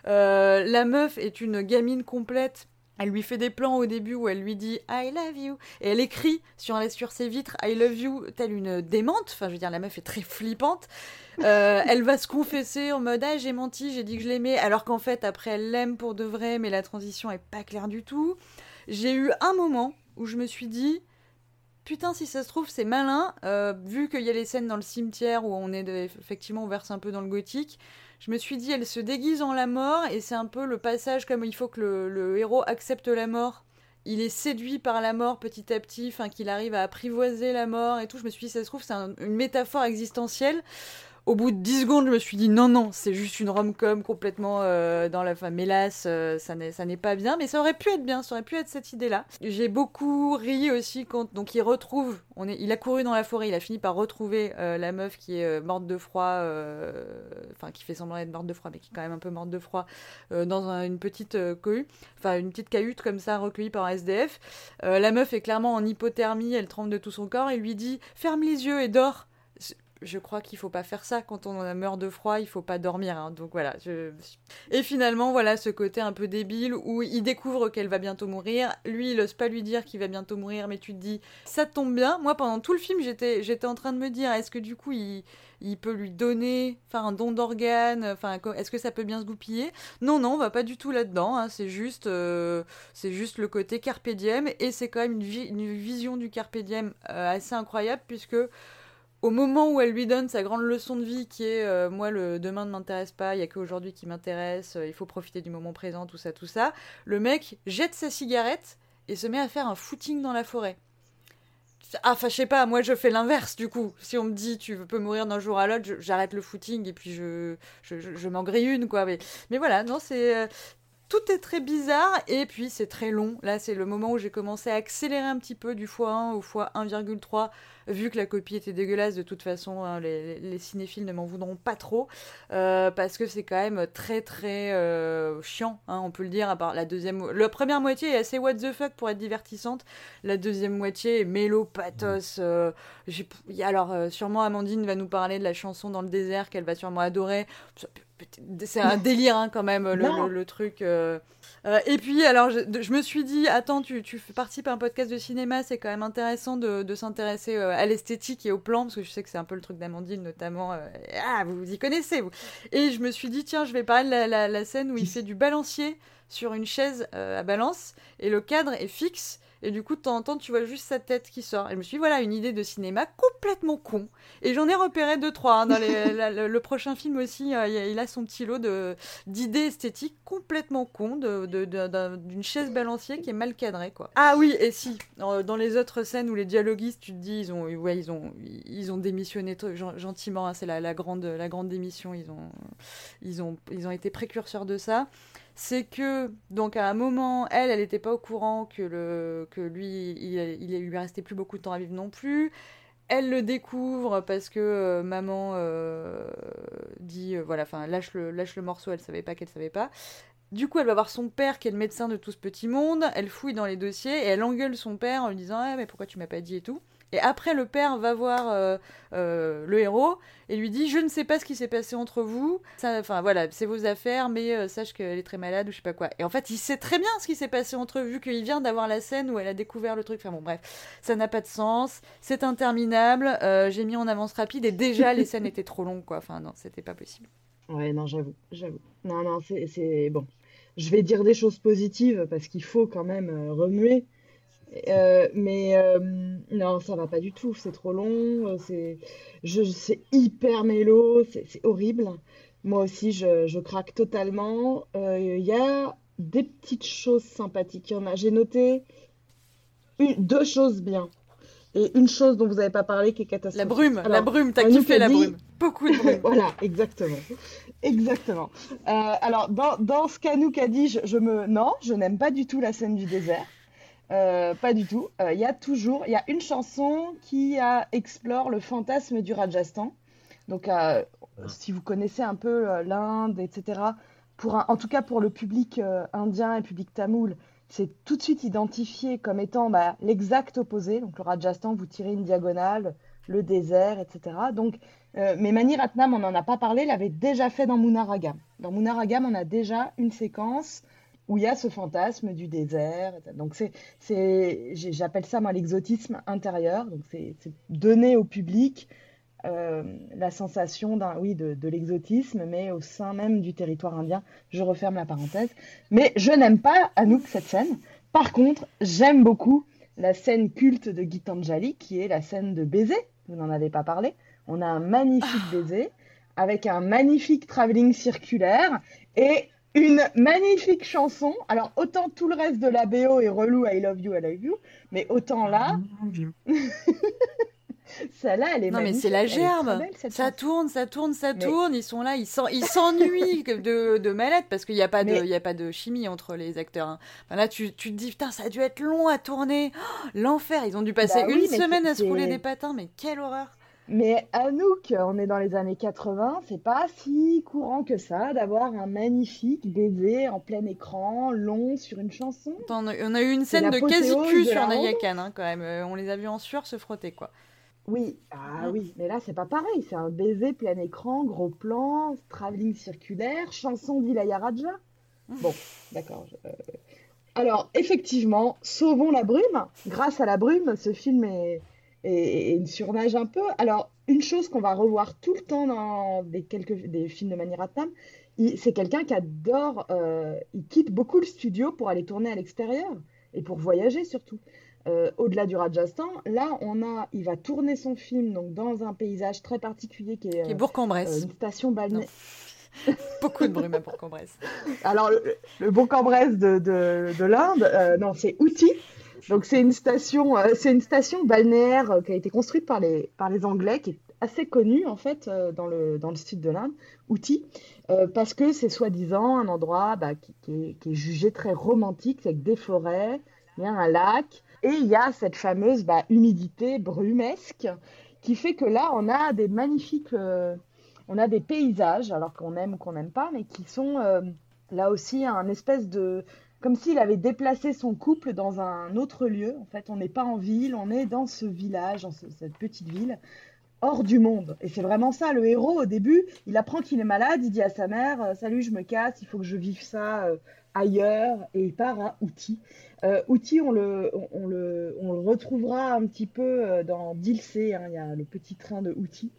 La meuf est une gamine complète. Elle lui fait des plans au début où elle lui dit I love you et elle écrit sur, sur ses vitres I love you telle une démente. Enfin, je veux dire, la meuf est très flippante. Euh, elle va se confesser en mode ah j'ai menti, j'ai dit que je l'aimais, alors qu'en fait après elle l'aime pour de vrai, mais la transition est pas claire du tout. J'ai eu un moment où je me suis dit putain si ça se trouve c'est malin, euh, vu qu'il y a les scènes dans le cimetière où on est effectivement on verse un peu dans le gothique. Je me suis dit elle se déguise en la mort et c'est un peu le passage comme il faut que le, héros accepte la mort il est séduit par la mort petit à petit, enfin qu'il arrive à apprivoiser la mort et tout. Je me suis dit, ça se trouve, c'est une métaphore existentielle au bout de 10 secondes, je me suis dit non, non, c'est juste une rom-com complètement euh, dans la. Enfin, hélas, euh, ça n'est pas bien, mais ça aurait pu être bien, ça aurait pu être cette idée-là. J'ai beaucoup ri aussi quand. Donc, il retrouve. Il a couru dans la forêt, il a fini par retrouver euh, la meuf qui est morte de froid. Enfin, qui fait semblant d'être morte de froid, mais qui est quand même un peu morte de froid dans une petite cohue. Enfin, une petite cahute comme ça, recueillie par un SDF. la meuf est clairement en hypothermie, elle tremble de tout son corps. Il lui dit ferme les yeux et dors je crois qu'il faut pas faire ça quand on a meurt de froid, il faut pas dormir. Hein. donc voilà. Et finalement, voilà ce côté un peu débile où il découvre qu'elle va bientôt mourir. Lui, il ose pas lui dire qu'il va bientôt mourir, mais tu te dis, ça tombe bien. Moi, pendant tout le film, j'étais, en train de me dire, est-ce que du coup, il, peut lui donner, enfin, un don d'organes, est-ce que ça peut bien se goupiller? Non, non, on va pas du tout là-dedans. Hein. c'est juste, euh, juste le côté carpe et c'est quand même une, vision du carpe euh, assez incroyable puisque au moment où elle lui donne sa grande leçon de vie qui est euh, moi le demain ne m'intéresse pas, il y a qu'aujourd'hui qui m'intéresse, euh, il faut profiter du moment présent, tout ça, tout ça, le mec jette sa cigarette et se met à faire un footing dans la forêt. Ah, enfin, je sais pas, moi je fais l'inverse du coup. Si on me dit tu peux mourir d'un jour à l'autre, j'arrête le footing et puis je, je, m'en grille une quoi. Mais, mais voilà, non, c'est. Euh, tout est très bizarre et puis c'est très long. Là, c'est le moment où j'ai commencé à accélérer un petit peu du x1 au x1,3 vu que la copie était dégueulasse, de toute façon, hein, les, cinéphiles ne m'en voudront pas trop, euh, parce que c'est quand même très très euh, chiant, hein, on peut le dire, à part la deuxième... La première moitié est assez what the fuck pour être divertissante, la deuxième moitié est mélo, pathos... Euh, alors, sûrement Amandine va nous parler de la chanson dans le désert qu'elle va sûrement adorer. C'est un délire hein, quand même, le, truc. Euh, et puis, alors, je, me suis dit, attends, tu, tu participes à un podcast de cinéma, c'est quand même intéressant de, s'intéresser euh, à l'esthétique et au plan, parce que je sais que c'est un peu le truc d'Amandine, notamment. Euh, ah, vous vous y connaissez, vous. Et je me suis dit, tiens, je vais parler de la scène où il fait du balancier sur une chaise à balance, et le cadre est fixe. Et du coup, de temps en temps, tu vois juste sa tête qui sort. Et je me suis dit, voilà, une idée de cinéma complètement con. Et j'en ai repéré deux, trois. Hein, dans le, prochain film aussi, euh, il a son petit lot d'idées esthétiques complètement cons d'une chaise balancier qui est mal cadrée, quoi. Ah oui, et si, dans les autres scènes où les dialoguistes, tu te dis, ils ont, ouais, ils ont, ils ont démissionné gentiment. Hein, c'est la, la, grande, la grande démission. Ils ont, ils ont, ils ont été précurseurs de ça c'est que donc à un moment, elle, elle n'était pas au courant que le que lui, il, lui restait plus beaucoup de temps à vivre non plus. Elle le découvre parce que euh, maman euh, dit euh, voilà, enfin lâche le lâche le morceau. Elle savait pas qu'elle savait pas. Du coup, elle va voir son père qui est le médecin de tout ce petit monde. Elle fouille dans les dossiers et elle engueule son père en lui disant ah, mais pourquoi tu m'as pas dit et tout? Et après, le père va voir euh, euh, le héros et lui dit Je ne sais pas ce qui s'est passé entre vous. Enfin, voilà, c'est vos affaires, mais euh, sache qu'elle est très malade ou je sais pas quoi. Et en fait, il sait très bien ce qui s'est passé entre eux, vu qu'il vient d'avoir la scène où elle a découvert le truc. Enfin, bon, bref, ça n'a pas de sens. C'est interminable. J'ai mis en avance rapide et déjà, les scènes étaient trop longues, quoi. Enfin, non, c'était pas possible. Ouais, non, j'avoue, j'avoue. Non, non, c'est bon. Je vais dire des choses positives parce qu'il faut quand même remuer. Euh, mais euh, non, ça va pas du tout. C'est trop long. Euh, c'est, je, c'est hyper mélo. C'est, horrible. Moi aussi, je, je craque totalement. Il y a des petites choses sympathiques. Il y en a. J'ai noté deux choses bien. Et une chose dont vous n'avez pas parlé qui est catastrophique. La brume, la brume, t'as kiffé la brume. Beaucoup de brume. voilà, exactement. Exactement. alors, dans, dans ce qu'Anouk a dit, je, je me. Non, je n'aime pas du tout la scène du désert. Euh, pas du tout. Il euh, y a toujours, il y a une chanson qui explore le fantasme du Rajasthan. Donc, euh, si vous connaissez un peu l'Inde, etc., pour en tout cas pour le public indien et le public tamoul, c'est tout de suite identifié comme étant bah, l'exact opposé. Donc le Rajasthan, vous tirez une diagonale, le désert, etc. Donc, mais Mani Ratnam, on n'en a pas parlé, l'avait déjà fait dans Munaragam. Dans Munaragam, on a déjà une séquence où il y a ce fantasme du désert. Donc c'est, c'est, j'appelle ça moi l'exotisme intérieur. Donc c'est, donner au public euh, la sensation d'un, oui, de, de l'exotisme, mais au sein même du territoire indien. Je referme la parenthèse. Mais je n'aime pas Anouk cette scène. Par contre, j'aime beaucoup la scène culte de Gitanjali, qui est la scène de baiser. Vous n'en avez pas parlé. On a un magnifique baiser avec un magnifique travelling circulaire et une magnifique chanson. Alors, autant tout le reste de la BO est relou, I love you, I love you, mais autant là. Celle-là, elle est Non, mais c'est la gerbe. belle, Ça chanson. tourne, ça tourne, ça Mais- tourne. Ils sont là, ils s'en- ils s'ennuient de, de malade parce qu'il n'y a, pas de- Mais- y a pas de chimie entre les acteurs. hein. Enfin, là, tu, tu te dis, putain, ça a dû être long à tourner. Oh, L'enfer. Ils ont dû passer Bah oui, une semaine à se rouler des patins, mais quelle horreur. Mais Anouk, on est dans les années 80, c'est pas si courant que ça d'avoir un magnifique baiser en plein écran, long sur une chanson. Attends, on a eu une scène de quasi-cul sur romance. Khan, hein, quand même. Euh, on les a vus en sueur se frotter, quoi. Oui, ah oui, mais là c'est pas pareil, c'est un baiser plein écran, gros plan, travelling circulaire, chanson d'Ilayaraja. Bon, d'accord. je- euh, Alors, effectivement, sauvons la brume. Grâce à la brume, ce film est, est une surnage un peu. Alors, une chose qu'on va revoir tout le temps dans des, quelques, des films de Mani Ratnam, il- c'est quelqu'un qui adore, euh, il quitte beaucoup le studio pour aller tourner à l'extérieur et pour voyager surtout. Euh, au-delà du Rajasthan, là, on a, il va tourner son film donc dans un paysage très particulier qui est, euh, Bourg-en-Bresse. euh, une station balnéaire. Beaucoup de brume à Bourg-en-Bresse. Alors, le, le Bourg-en-Bresse de, de, de l'Inde, non, c'est Outi. Donc, c'est une station, euh, c'est une station balnéaire euh, qui a été construite par les, par les Anglais, qui est assez connue, en fait, euh, dans le, dans le sud de l'Inde, euh, parce que c'est soi-disant un endroit bah, qui, est, jugé très romantique, avec des forêts, il y a un lac, et il y a cette fameuse bah, humidité brumesque qui fait que là, on a des magnifiques, on a des paysages, alors qu'on aime ou qu'on n'aime pas, mais qui sont là aussi un espèce de, comme s'il avait déplacé son couple dans un autre lieu. En fait, on n'est pas en ville, on est dans ce village, dans ce- cette petite ville, hors du monde. Et c'est vraiment ça, le héros, au début, il apprend qu'il est malade, il dit à sa mère, euh, salut, je me casse, il faut que je vive ça euh, ailleurs, et il part à Outi. Euh, Outi, on le, retrouvera un petit peu dans Dilsé, hein, il y a le petit train de Outi.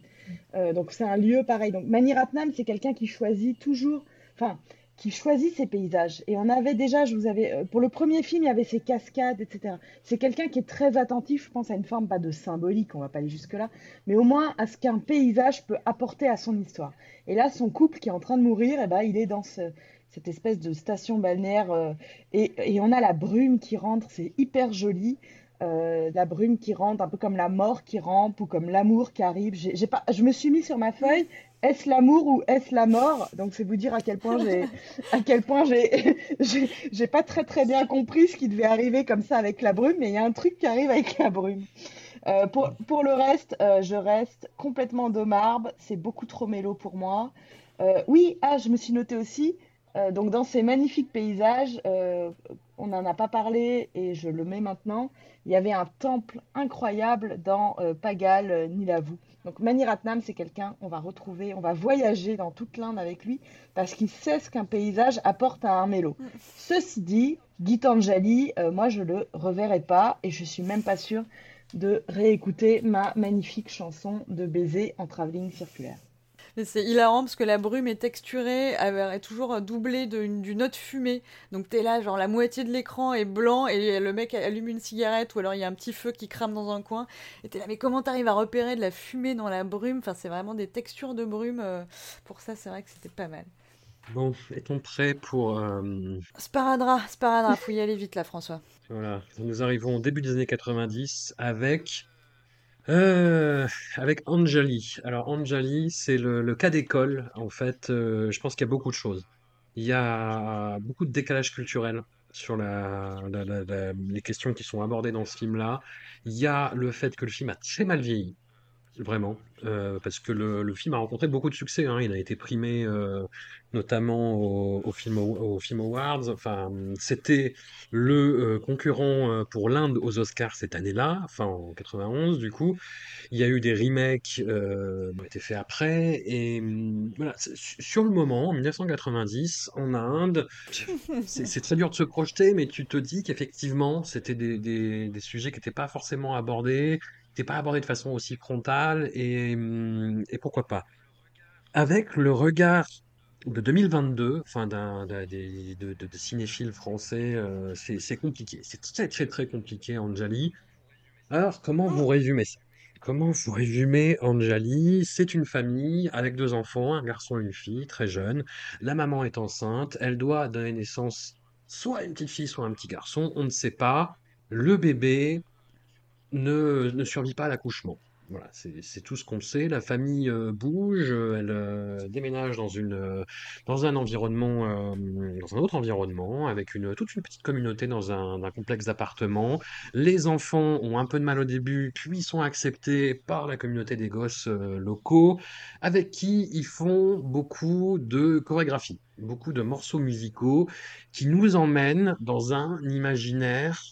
Donc c'est un lieu pareil. Donc Mani Ratnam, c'est quelqu'un qui choisit toujours, enfin, qui choisit ses paysages. Et on avait déjà, je vous avais, euh, pour le premier film, il y avait ces cascades, etc. C'est quelqu'un qui est très attentif, je pense, à une forme, pas de symbolique, on va pas aller jusque-là, mais au moins à ce qu'un paysage peut apporter à son histoire. Et là, son couple qui est en train de mourir, eh ben, il est dans ce- cette espèce de station balnéaire euh, et, et on a la brume qui rentre, c'est hyper joli. Euh, la brume qui rentre, un peu comme la mort qui rampe ou comme l'amour qui arrive. J'ai pas, je me suis mis sur ma feuille, est-ce l'amour ou est-ce la mort? Donc c'est vous dire à quel point j'ai, à quel point j'ai, j'ai, j'ai pas très très bien compris ce qui devait arriver comme ça avec la brume, mais il y a un truc qui arrive avec la brume. Euh, pour, pour le reste, euh, je reste complètement de marbre. C'est beaucoup trop mélo pour moi. Euh, oui, ah, je me suis noté aussi. donc dans ces magnifiques paysages, on n'en a pas parlé et je le mets maintenant. Il y avait un temple incroyable dans Pagal, Nilavou. Donc Mani Ratnam, c'est quelqu'un, on va retrouver, on va voyager dans toute l'Inde avec lui parce qu'il sait ce qu'un paysage apporte à un mélo. Ceci dit, Gitanjali, euh, moi je le reverrai pas et je suis même pas sûre de réécouter ma magnifique chanson de baiser en travelling circulaire. Mais c'est hilarant parce que la brume est texturée, elle est toujours doublée d'une autre fumée. Donc t'es là, genre la moitié de l'écran est blanc et le mec allume une cigarette ou alors il y a un petit feu qui crame dans un coin. Et t'es là, mais comment t'arrives à repérer de la fumée dans la brume? Enfin, c'est vraiment des textures de brume. euh, Pour ça, c'est vrai que c'était pas mal. Bon, est-on prêt pour... euh, Sparadra, Sparadra, faut y aller vite là, François. Voilà, nous arrivons au début des années 90 avec... euh, avec Anjali. Alors Anjali, c'est le, cas d'école. En fait, euh, je pense qu'il y a beaucoup de choses. Il y a beaucoup de décalage culturel sur les questions qui sont abordées dans ce film-là. Il y a le fait que le film a très mal vieilli. Vraiment, euh, parce que le, le film a rencontré beaucoup de succès. hein. Il a été primé euh, notamment au, au Film, Aw- au Film Awards. Enfin, c'était le euh, concurrent pour l'Inde aux Oscars cette année-là, enfin en 91 du coup. Il y a eu des remakes qui ont été faits après. Et hum, voilà, sur le moment, en 1990, en Inde, c'est c'est très dur de se projeter, mais tu te dis qu'effectivement, c'était des, des, des sujets qui n'étaient pas forcément abordés n'était pas abordé de façon aussi frontale et, hum, pourquoi pas. Avec le regard de 2022, enfin d'un, d'un- des, de, de- de cinéphiles français, euh, c'est, compliqué. C'est très très très compliqué, Anjali. Alors, comment vous résumez ça? Comment vous résumez Anjali? C'est une famille avec deux enfants, un garçon et une fille, très jeunes. La maman est enceinte, elle doit donner naissance soit à une petite fille, soit à un petit garçon, on ne sait pas. Le bébé ne, survit pas à l'accouchement. Voilà, c'est tout ce qu'on sait. La famille euh, bouge, euh, elle euh, déménage dans une, dans un environnement, dans un autre environnement, avec une, toute une petite communauté dans un, un complexe d'appartements. Les enfants ont un peu de mal au début, puis sont acceptés par la communauté des gosses locaux, avec qui ils font beaucoup de chorégraphie, beaucoup de morceaux musicaux qui nous emmènent dans un imaginaire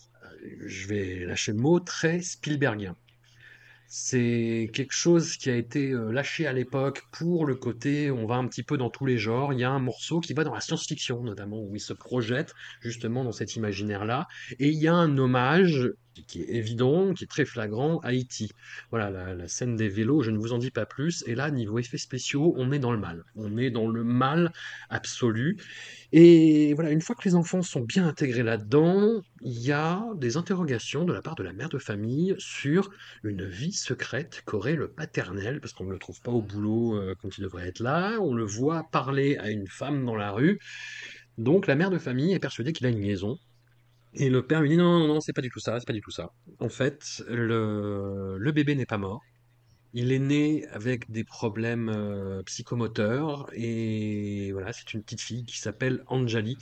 je vais lâcher le mot, très Spielbergien. C'est quelque chose qui a été euh, lâché à l'époque pour le côté, on va un petit peu dans tous les genres. Il y a un morceau qui va dans la science-fiction, notamment, où il se projette justement dans cet imaginaire-là. Et il y a un hommage qui est évident, qui est très flagrant, E.T. Voilà, la, la scène des vélos, je ne vous en dis pas plus. Et là, niveau effets spéciaux, on est dans le mal. On est dans le mal absolu. Et voilà, une fois que les enfants sont bien intégrés là-dedans, il y a des interrogations de la part de la mère de famille sur une vie secrète qu'aurait le paternel, parce qu'on ne le trouve pas au boulot euh, quand il devrait être là, on le voit parler à une femme dans la rue. Donc la mère de famille est persuadée qu'il a une liaison. Et le père lui dit non, non, non, c'est pas du tout ça, c'est pas du tout ça. En fait, le, le bébé n'est pas mort. Il est né avec des problèmes euh, psychomoteurs et voilà, c'est une petite fille qui s'appelle Anjali,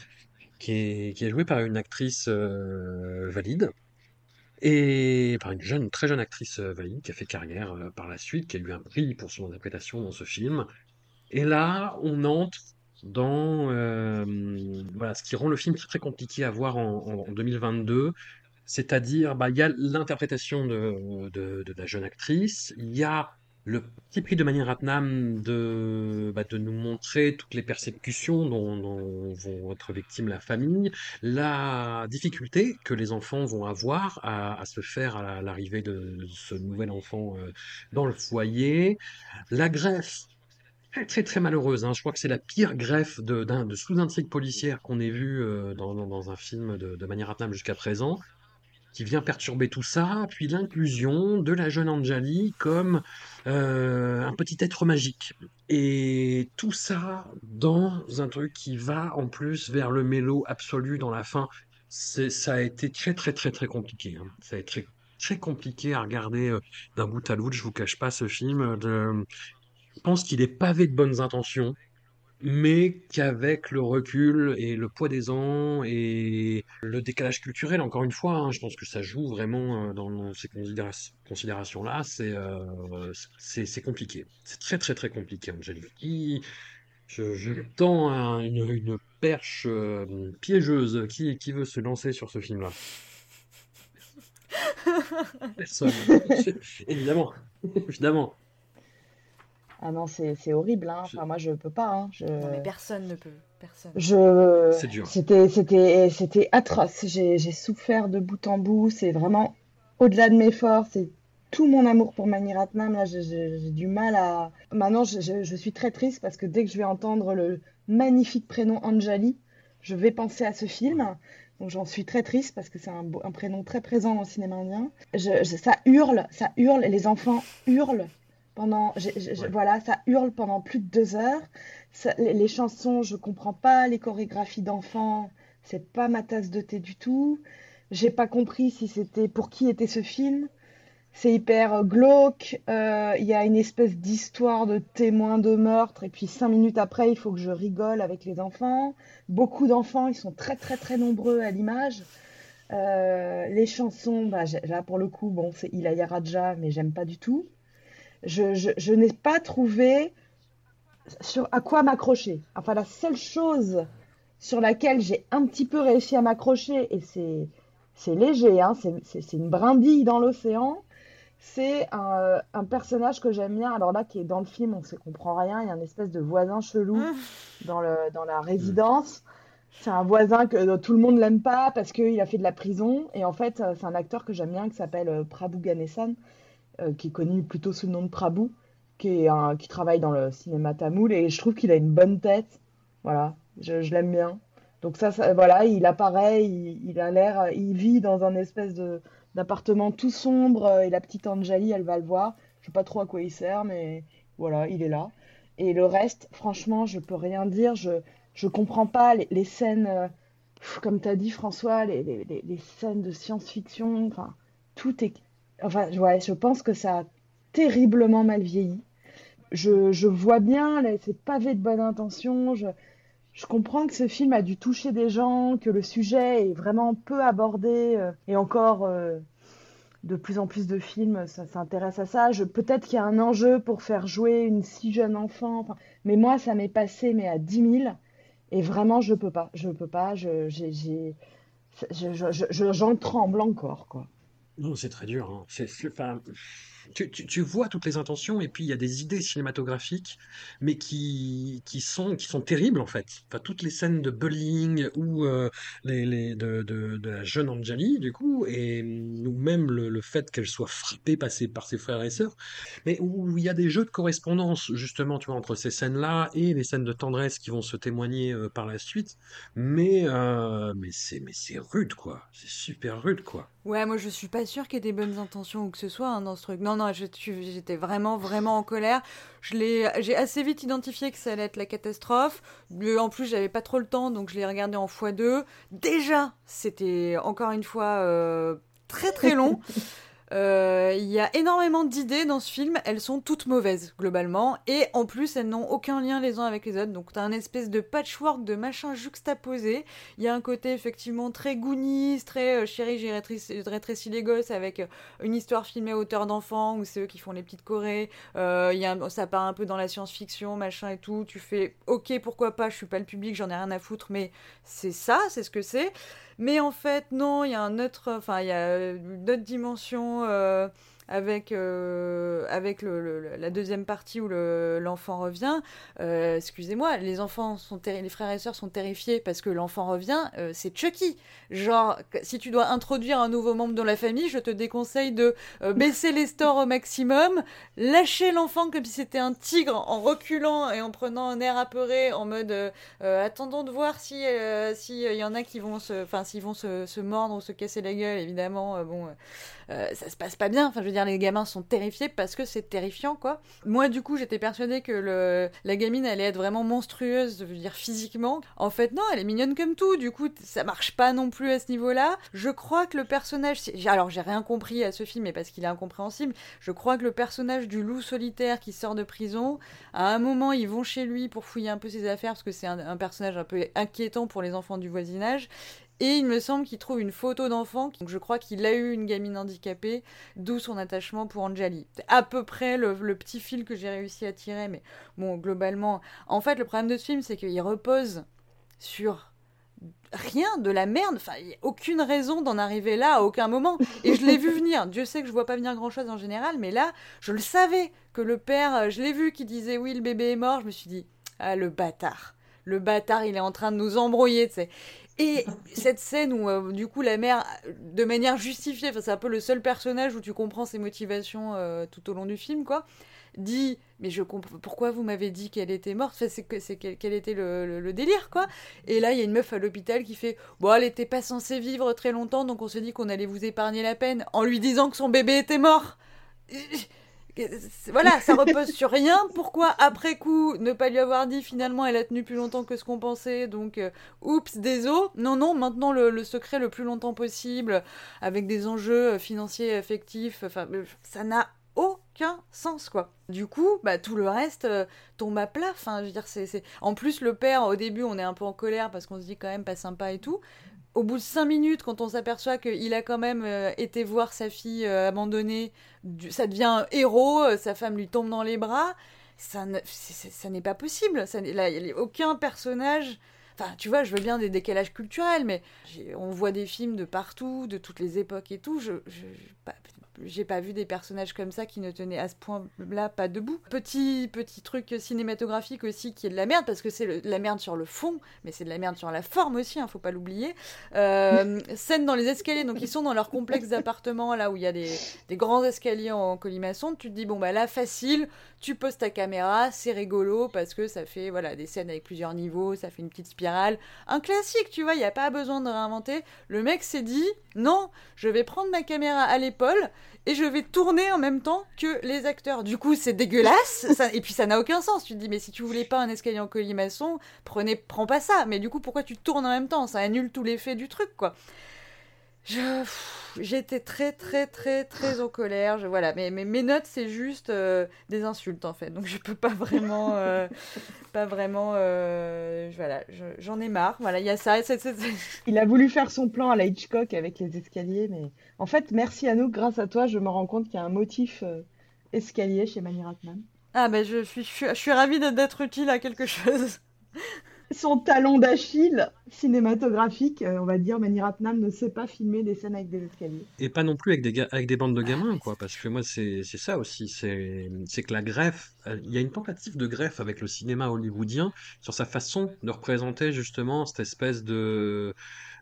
qui est, qui est jouée par une actrice euh, valide et par une jeune, très jeune actrice euh, valide qui a fait carrière par la suite, qui a eu un prix pour son interprétation dans ce film. Et là, on entre dans euh, voilà, ce qui rend le film très, compliqué à voir en, en- en 2022. C'est-à-dire, bah, il y a l'interprétation de, de, la jeune actrice, il y a le petit prix de Maniratnam de, bah, de nous montrer toutes les persécutions dont, vont être victimes la famille, la difficulté que les enfants vont avoir à, à se faire à l'arrivée de ce nouvel enfant euh, dans le foyer, la greffe très très très malheureuse. hein. Je crois que c'est la pire greffe de, sous-intrigue policière qu'on ait vue euh, dans, un film de, de Maniratnam jusqu'à présent, qui vient perturber tout ça, puis l'inclusion de la jeune Anjali comme euh, un petit être magique. Et tout ça dans un truc qui va en plus vers le mélo absolu dans la fin. Ça a été très très très très compliqué. hein. Ça a été très, très compliqué à regarder euh, d'un bout à l'autre. Je vous cache pas ce film. Je pense qu'il est pavé de bonnes intentions, mais qu'avec le recul et le poids des ans et le décalage culturel, encore une fois, hein, je pense que ça joue vraiment euh, dans, ces considéra- considérations-là. C'est euh, compliqué. C'est très très très compliqué, Angélique. Qui- Je, je tends un- une, une perche euh, piégeuse. Qui, qui veut se lancer sur ce film-là? Personne. Évidemment. Évidemment. Ah non, c'est horrible, hein. Je- Enfin, moi, je peux pas, hein. Je... Non, mais personne ne peut. Personne. Je... C'est dur. C'était, atroce. J'ai, souffert de bout en bout. C'est vraiment au-delà de mes forces. C'est tout mon amour pour Mani Ratnam. Là, j'ai, du mal à. Maintenant, je, je- je suis très triste parce que dès que je vais entendre le magnifique prénom Anjali, je vais penser à ce film. Donc j'en suis très triste parce que c'est un, prénom très présent dans le cinéma indien. Je, je- ça hurle, ça hurle. Les enfants hurlent pendant. Ouais. Voilà, ça hurle pendant plus de deux heures. Ça- les, les chansons, je comprends pas. Les chorégraphies d'enfants, c'est pas ma tasse de thé du tout. J'ai pas compris si c'était pour qui était ce film. C'est hyper glauque. euh, Il y a une espèce d'histoire de témoin de meurtre. Et puis cinq minutes après, il faut que je rigole avec les enfants. Beaucoup d'enfants, ils sont très très très nombreux à l'image. Euh, les chansons, bah, là pour le coup, bon, c'est Ilaya Raja, mais j'aime pas du tout. Je, je, je n'ai pas trouvé sur à quoi m'accrocher. Enfin, la seule chose sur laquelle j'ai un petit peu réussi à m'accrocher, et c'est, c'est léger, hein, c'est, une brindille dans l'océan, c'est un, un personnage que j'aime bien. Alors là, qui est dans le film, on ne comprend rien. Il y a une espèce de voisin chelou dans, le, dans la résidence. C'est un voisin que euh, tout le monde l'aime pas parce qu'il a fait de la prison. Et en fait, euh, c'est un acteur que j'aime bien qui s'appelle euh, Prabhu Ganesan, qui est connu plutôt sous le nom de Prabhu, qui, travaille dans le cinéma tamoul. Et je trouve qu'il a une bonne tête. Voilà, je, l'aime bien. Donc ça, voilà, il apparaît, il, a l'air, il vit dans un espèce d'appartement tout sombre euh, et la petite Anjali, elle va le voir. Je sais pas trop à quoi il sert, mais voilà, il est là. Et le reste, franchement, je peux rien dire. Je je comprends pas les, scènes, euh, comme tu as dit François, les, les- les scènes de science-fiction. Enfin, tout est. Enfin, ouais, je pense que ça a terriblement mal vieilli. Je, vois bien là, ces pavés de bonne intention. Je, comprends que ce film a dû toucher des gens, que le sujet est vraiment peu abordé euh, et encore euh, de plus en plus de films ça s'intéresse à ça. Peut-être qu'il y a un enjeu pour faire jouer une si jeune enfant, mais moi ça m'est passé mais à 10 000 et vraiment je peux pas, je peux pas, je, tremble encore quoi. Non, c'est très dur. hein. Tu, vois toutes les intentions et puis il y a des idées cinématographiques, mais qui, sont, terribles en fait. Toutes les scènes de bullying ou euh, de, la jeune Anjali, du coup, et ou même le, fait qu'elle soit frappée par ses, par ses frères et sœurs, mais où il y a des jeux de correspondance justement, tu vois, entre ces scènes-là et les scènes de tendresse qui vont se témoigner euh, par la suite. Mais, euh, mais c'est rude quoi. C'est super rude quoi. Ouais, moi je suis pas sûre qu'il y ait des bonnes intentions ou que ce soit hein, dans ce truc. Non, non, j'étais vraiment, vraiment en colère. J'ai assez vite identifié que ça allait être la catastrophe. En plus, j'avais pas trop le temps, donc je l'ai regardé en x2. Déjà, c'était encore une fois euh, très très long. Euh, Il y a énormément d'idées dans ce film, elles sont toutes mauvaises globalement, et en plus elles n'ont aucun lien les uns avec les autres, donc t'as un espèce de patchwork de machin juxtaposé. Il y a un côté effectivement très Goonies, très euh, chérie, j'ai rétréci, les gosses avec euh, une histoire filmée à hauteur d'enfant, où c'est eux qui font les petites chorés. Euh, y a ça part un peu dans la science-fiction, machin et tout. Tu fais ok, pourquoi pas, je suis pas le public, j'en ai rien à foutre, mais c'est ça, c'est ce que c'est. Mais en fait, non, il y a un autre, enfin, il y a une autre dimension euh, avec, euh, avec la deuxième partie où le- l'enfant revient. Euh, Excusez-moi, les enfants sont les frères et sœurs sont terrifiés parce que l'enfant revient. euh, c'est Chucky. Genre, si tu dois introduire un nouveau membre dans la famille, je te déconseille de baisser les stores au maximum, lâcher l'enfant comme si c'était un tigre en reculant et en prenant un air apeuré en mode attendons de voir si si euh, y en a qui vont se enfin s'ils vont se, mordre ou se casser la gueule évidemment bon euh, ça se passe pas bien. Enfin je veux dire les gamins sont terrifiés parce que c'est terrifiant quoi. Moi du coup j'étais persuadée que le la gamine allait être vraiment monstrueuse je veux dire physiquement. En fait non elle est mignonne comme tout. Du coup ça marche pas non plus à ce niveau là je crois que le personnage alors j'ai rien compris à ce film mais parce qu'il est incompréhensible. Je crois que le personnage du loup solitaire qui sort de prison à un moment, ils vont chez lui pour fouiller un peu ses affaires parce que c'est un personnage un peu inquiétant pour les enfants du voisinage. Et il me semble qu'il trouve une photo d'enfant. Donc je crois qu'il a eu une gamine handicapée, d'où son attachement pour Anjali. C'est à peu près le, le petit fil que j'ai réussi à tirer. Mais bon, globalement, en fait, le problème de ce film, c'est qu'il repose sur rien de la merde. Enfin, il n'y a aucune raison d'en arriver là à aucun moment. Et je l'ai vu venir. Dieu sait que je vois pas venir grand chose en général, mais là, je le savais que le père, euh, je l'ai vu qui disait oui, le bébé est mort. Je me suis dit, ah, le bâtard. Le bâtard, il est en train de nous embrouiller, tu sais. Et cette scène où, euh, du coup, la mère, de manière justifiée, c'est un peu le seul personnage où tu comprends ses motivations euh, tout au long du film, quoi, dit mais je comprends pourquoi vous m'avez dit qu'elle était morte? Enfin, c'est que c'est quel, était le, délire quoi. Et là il y a une meuf à l'hôpital qui fait bon elle était pas censée vivre très longtemps donc on se dit qu'on allait vous épargner la peine en lui disant que son bébé était mort voilà, ça repose sur rien. Pourquoi, après coup, ne pas lui avoir dit finalement elle a tenu plus longtemps que ce qu'on pensait Donc, euh, oups, désolé. Non, non, maintenant le, secret le plus longtemps possible, avec des enjeux euh, financiers, affectifs. Enfin, euh, ça n'a aucun sens, quoi. Du coup, bah, tout le reste tombe à plat. Enfin, je veux dire, c'est... En plus, le père, au début, on est un peu en colère parce qu'on se dit quand même pas sympa et tout. Au bout de cinq minutes, quand on s'aperçoit qu'il a quand même euh, été voir sa fille euh, abandonnée, ça devient héros, euh, sa femme lui tombe dans les bras, ça, n'est pas possible. Ça là, il n'y a aucun personnage. Enfin, tu vois, je veux bien des décalages culturels, mais on voit des films de partout, de toutes les époques et tout. Je, pas- j'ai pas vu des personnages comme ça qui ne tenaient à ce point-là pas debout. Petit petit truc cinématographique aussi qui est de la merde parce que c'est de la merde sur le fond, mais c'est de la merde sur la forme aussi, hein, faut pas l'oublier. Euh, scène dans les escaliers, donc ils sont dans leur complexe d'appartement là où il y a des, des grands escaliers en colimaçon. Tu te dis bon bah là facile, tu poses ta caméra, c'est rigolo parce que ça fait voilà des scènes avec plusieurs niveaux, ça fait une petite spirale, un classique, tu vois, il y a pas besoin de réinventer. Le mec s'est dit non, je vais prendre ma caméra à l'épaule et je vais tourner en même temps que les acteurs. Du coup, c'est dégueulasse, ça- et puis ça n'a aucun sens. Tu te dis, mais si tu voulais pas un escalier en colimaçon, prenez, prends pas ça. Mais du coup, pourquoi tu tournes en même temps? Ça annule tout l'effet du truc, quoi. J'étais très, très, très, très en colère. Je... Voilà, mais, mais mes notes, c'est juste euh, des insultes, en fait. Donc, je peux pas vraiment... euh, pas vraiment... euh, Voilà, je- j'en ai marre. Voilà, il y a ça. Il a voulu faire son plan à la Hitchcock avec les escaliers, mais en fait, merci à nous, grâce à toi, je me rends compte qu'il y a un motif escalier chez Mani Ratman. Ah, ben, je suis, je suis, je suis ravie d'être utile à quelque chose. Son talon d'Achille cinématographique, euh, on va dire, Mani Ratman ne sait pas filmer des scènes avec des escaliers. Et pas non plus avec des, avec des bandes de gamins, quoi, parce que moi, c'est ça aussi, c'est que la greffe, euh, il y a une tentative de greffe avec le cinéma hollywoodien sur sa façon de représenter justement cette espèce de,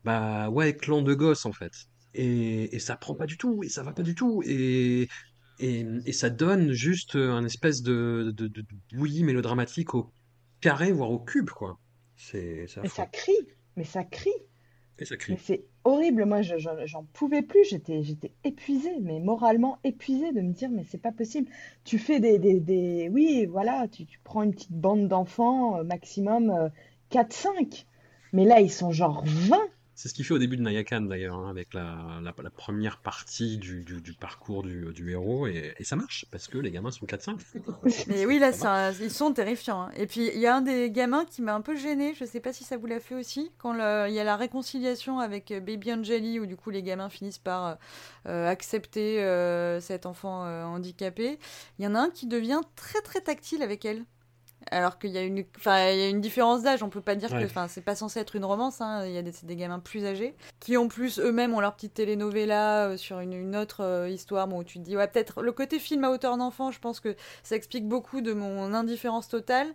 bah ouais, clan de gosses, en fait. Et, et ça prend pas du tout, et ça va pas du tout, et, et, ça donne juste un espèce de, de bouillie mélodramatique au carré, voire au cube, quoi. C'est Mais ça crie, mais ça crie. Et ça crie. Mais c'est horrible, moi je- je- j'en pouvais plus, j'étais j'étais épuisée, mais moralement épuisée de me dire mais c'est pas possible. Tu fais des, des, des... oui, voilà, tu, tu prends une petite bande d'enfants, euh, maximum euh, 4-5, mais là ils sont genre 20. C'est ce qu'il fait au début de Nayakan d'ailleurs, hein, avec la, première partie du, parcours du, héros, et, ça marche, parce que les gamins sont 4-5. Mais oui, là, un- ils sont terrifiants. hein. Et puis, il y a un des gamins qui m'a un peu gêné. Je sais pas si ça vous l'a fait aussi. Quand il y a la réconciliation avec euh, Baby Angeli, où du coup les gamins finissent par euh, accepter euh, cet enfant handicapé, il y en a un qui devient très très tactile avec elle. Alors qu'il y a une, enfin, il y a une différence d'âge, on peut pas dire que, enfin, c'est pas censé être une romance, hein. Il y a des, c'est des gamins plus âgés qui en plus eux-mêmes ont leur petite telenovela euh, sur une, une autre euh, histoire, bon, où tu te dis ouais peut-être le côté film à hauteur d'enfant, je pense que ça explique beaucoup de mon indifférence totale.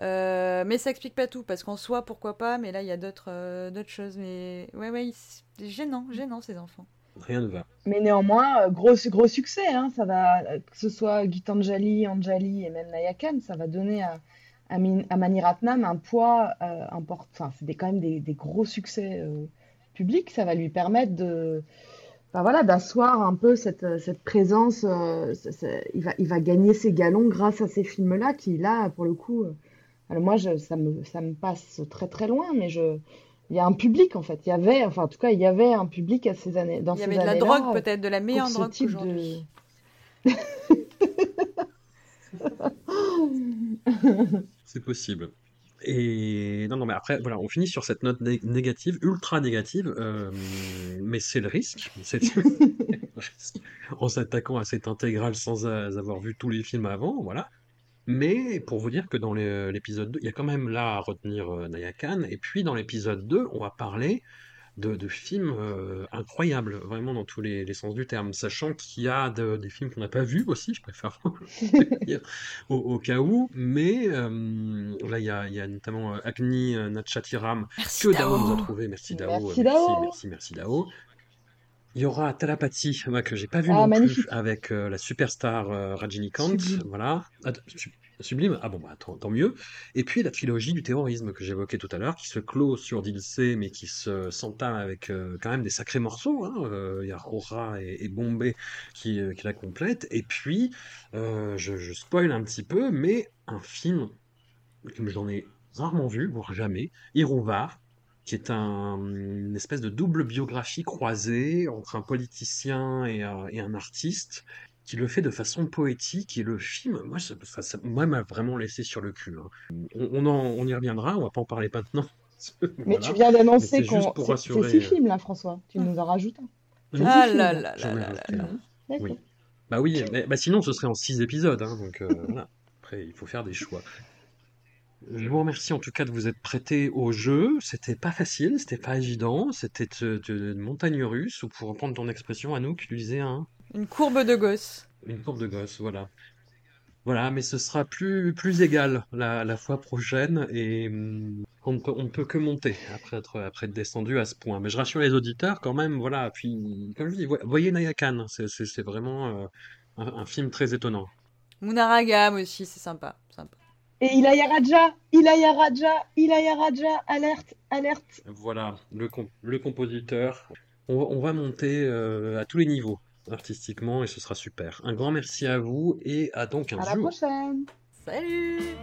Euh, mais ça explique pas tout parce qu'en soi pourquoi pas mais là il y a d'autres euh, choses mais ouais ouais c'est gênant gênant ces enfants Rien ne va. Mais néanmoins, euh, gros, gros succès, hein, ça va, euh, que ce soit Gitanjali, Anjali et même Nayakan, ça va donner à, à, Min- à Mani Ratnam un poids euh, important. Enfin, c'est quand même des, des gros succès euh, publics, ça va lui permettre de, enfin, voilà, d'asseoir un peu cette, cette présence. il va, il va gagner ses galons grâce à ces films-là qui, là, pour le coup, alors moi, ça me, ça me passe très très loin, mais je, il y a un public en fait. Il y avait, enfin, en tout cas, il y avait un public à ces années, dans il y ces avait de la drogue peut-être de la meilleure drogue qu'aujourd'hui de... C'est possible. Et non, non, mais après, voilà, on finit sur cette note né- négative, ultra négative, euh, mais c'est le risque. En s'attaquant à cette intégrale sans avoir vu tous les films avant, voilà. Mais pour vous dire que dans les- l'épisode 2, il y a quand même là à retenir euh, Nayakan, et puis dans l'épisode 2, on va parler de, de films euh, incroyables, vraiment dans tous les, les sens du terme, sachant qu'il y a de- des films qu'on n'a pas vus aussi, je préfère au, au cas où, mais euh, là il y a, il y a notamment euh, Agni euh, Natchatiram Merci que Dao Dao. nous a trouvé, merci Dao, Merci euh, Dao. merci, merci Dao. Il y aura Talapati, moi, que j'ai pas vu Ah, non magnifique. plus, avec euh, la superstar euh, Rajinikanth, Sublime. voilà. Ah, su- Sublime, ah bon, bah, tant, tant mieux. Et puis la trilogie du terrorisme que j'évoquais tout à l'heure, qui se clôt sur Dilsey, mais qui se s'entame avec euh, quand même des sacrés morceaux. hein. Euh, Il y a Rora et, et Bombay qui, qui la complètent. Et puis, je, je spoil un petit peu, mais un film que j'en ai rarement vu, voire jamais, Irouvar, qui est un, une espèce de double biographie croisée entre un politicien et, un- et un artiste, qui le fait de façon poétique. Et le film, moi, ça, m'a vraiment laissé sur le cul. hein. On, on en- on y reviendra, on va pas en parler maintenant. Mais tu viens d'annoncer qu'on. C'est rassurer, six euh. films là, François. Tu nous en rajoutes un. Ah films, là là. là là. Bah oui, mais bah sinon ce serait en six épisodes, hein, donc euh, voilà. Après, il faut faire des choix. Je vous remercie en tout cas de vous être prêté au jeu. C'était pas facile, c'était pas évident, c'était de- de montagne russe, ou pour reprendre ton expression, Anouk, tu disais un, Une courbe de gosse. une courbe de gosse, voilà. Voilà, mais ce sera plus, plus égal la, la fois prochaine et hum, on ne peut, on ne peut que monter après être, après être descendu à ce point. Mais je rassure les auditeurs quand même, voilà. Puis, comme je dis, vo- voyez Nayakan, c'est vraiment euh, un, un film très étonnant. Munaragam aussi, c'est sympa. Et Ilaya Raja, Ilaya Raja, Ilaya Raja, alerte, alerte. Voilà, le, com- le compositeur. On, va- on va monter euh, à tous les niveaux artistiquement et ce sera super. Un grand merci à vous et à donc un À la jour. prochaine. Salut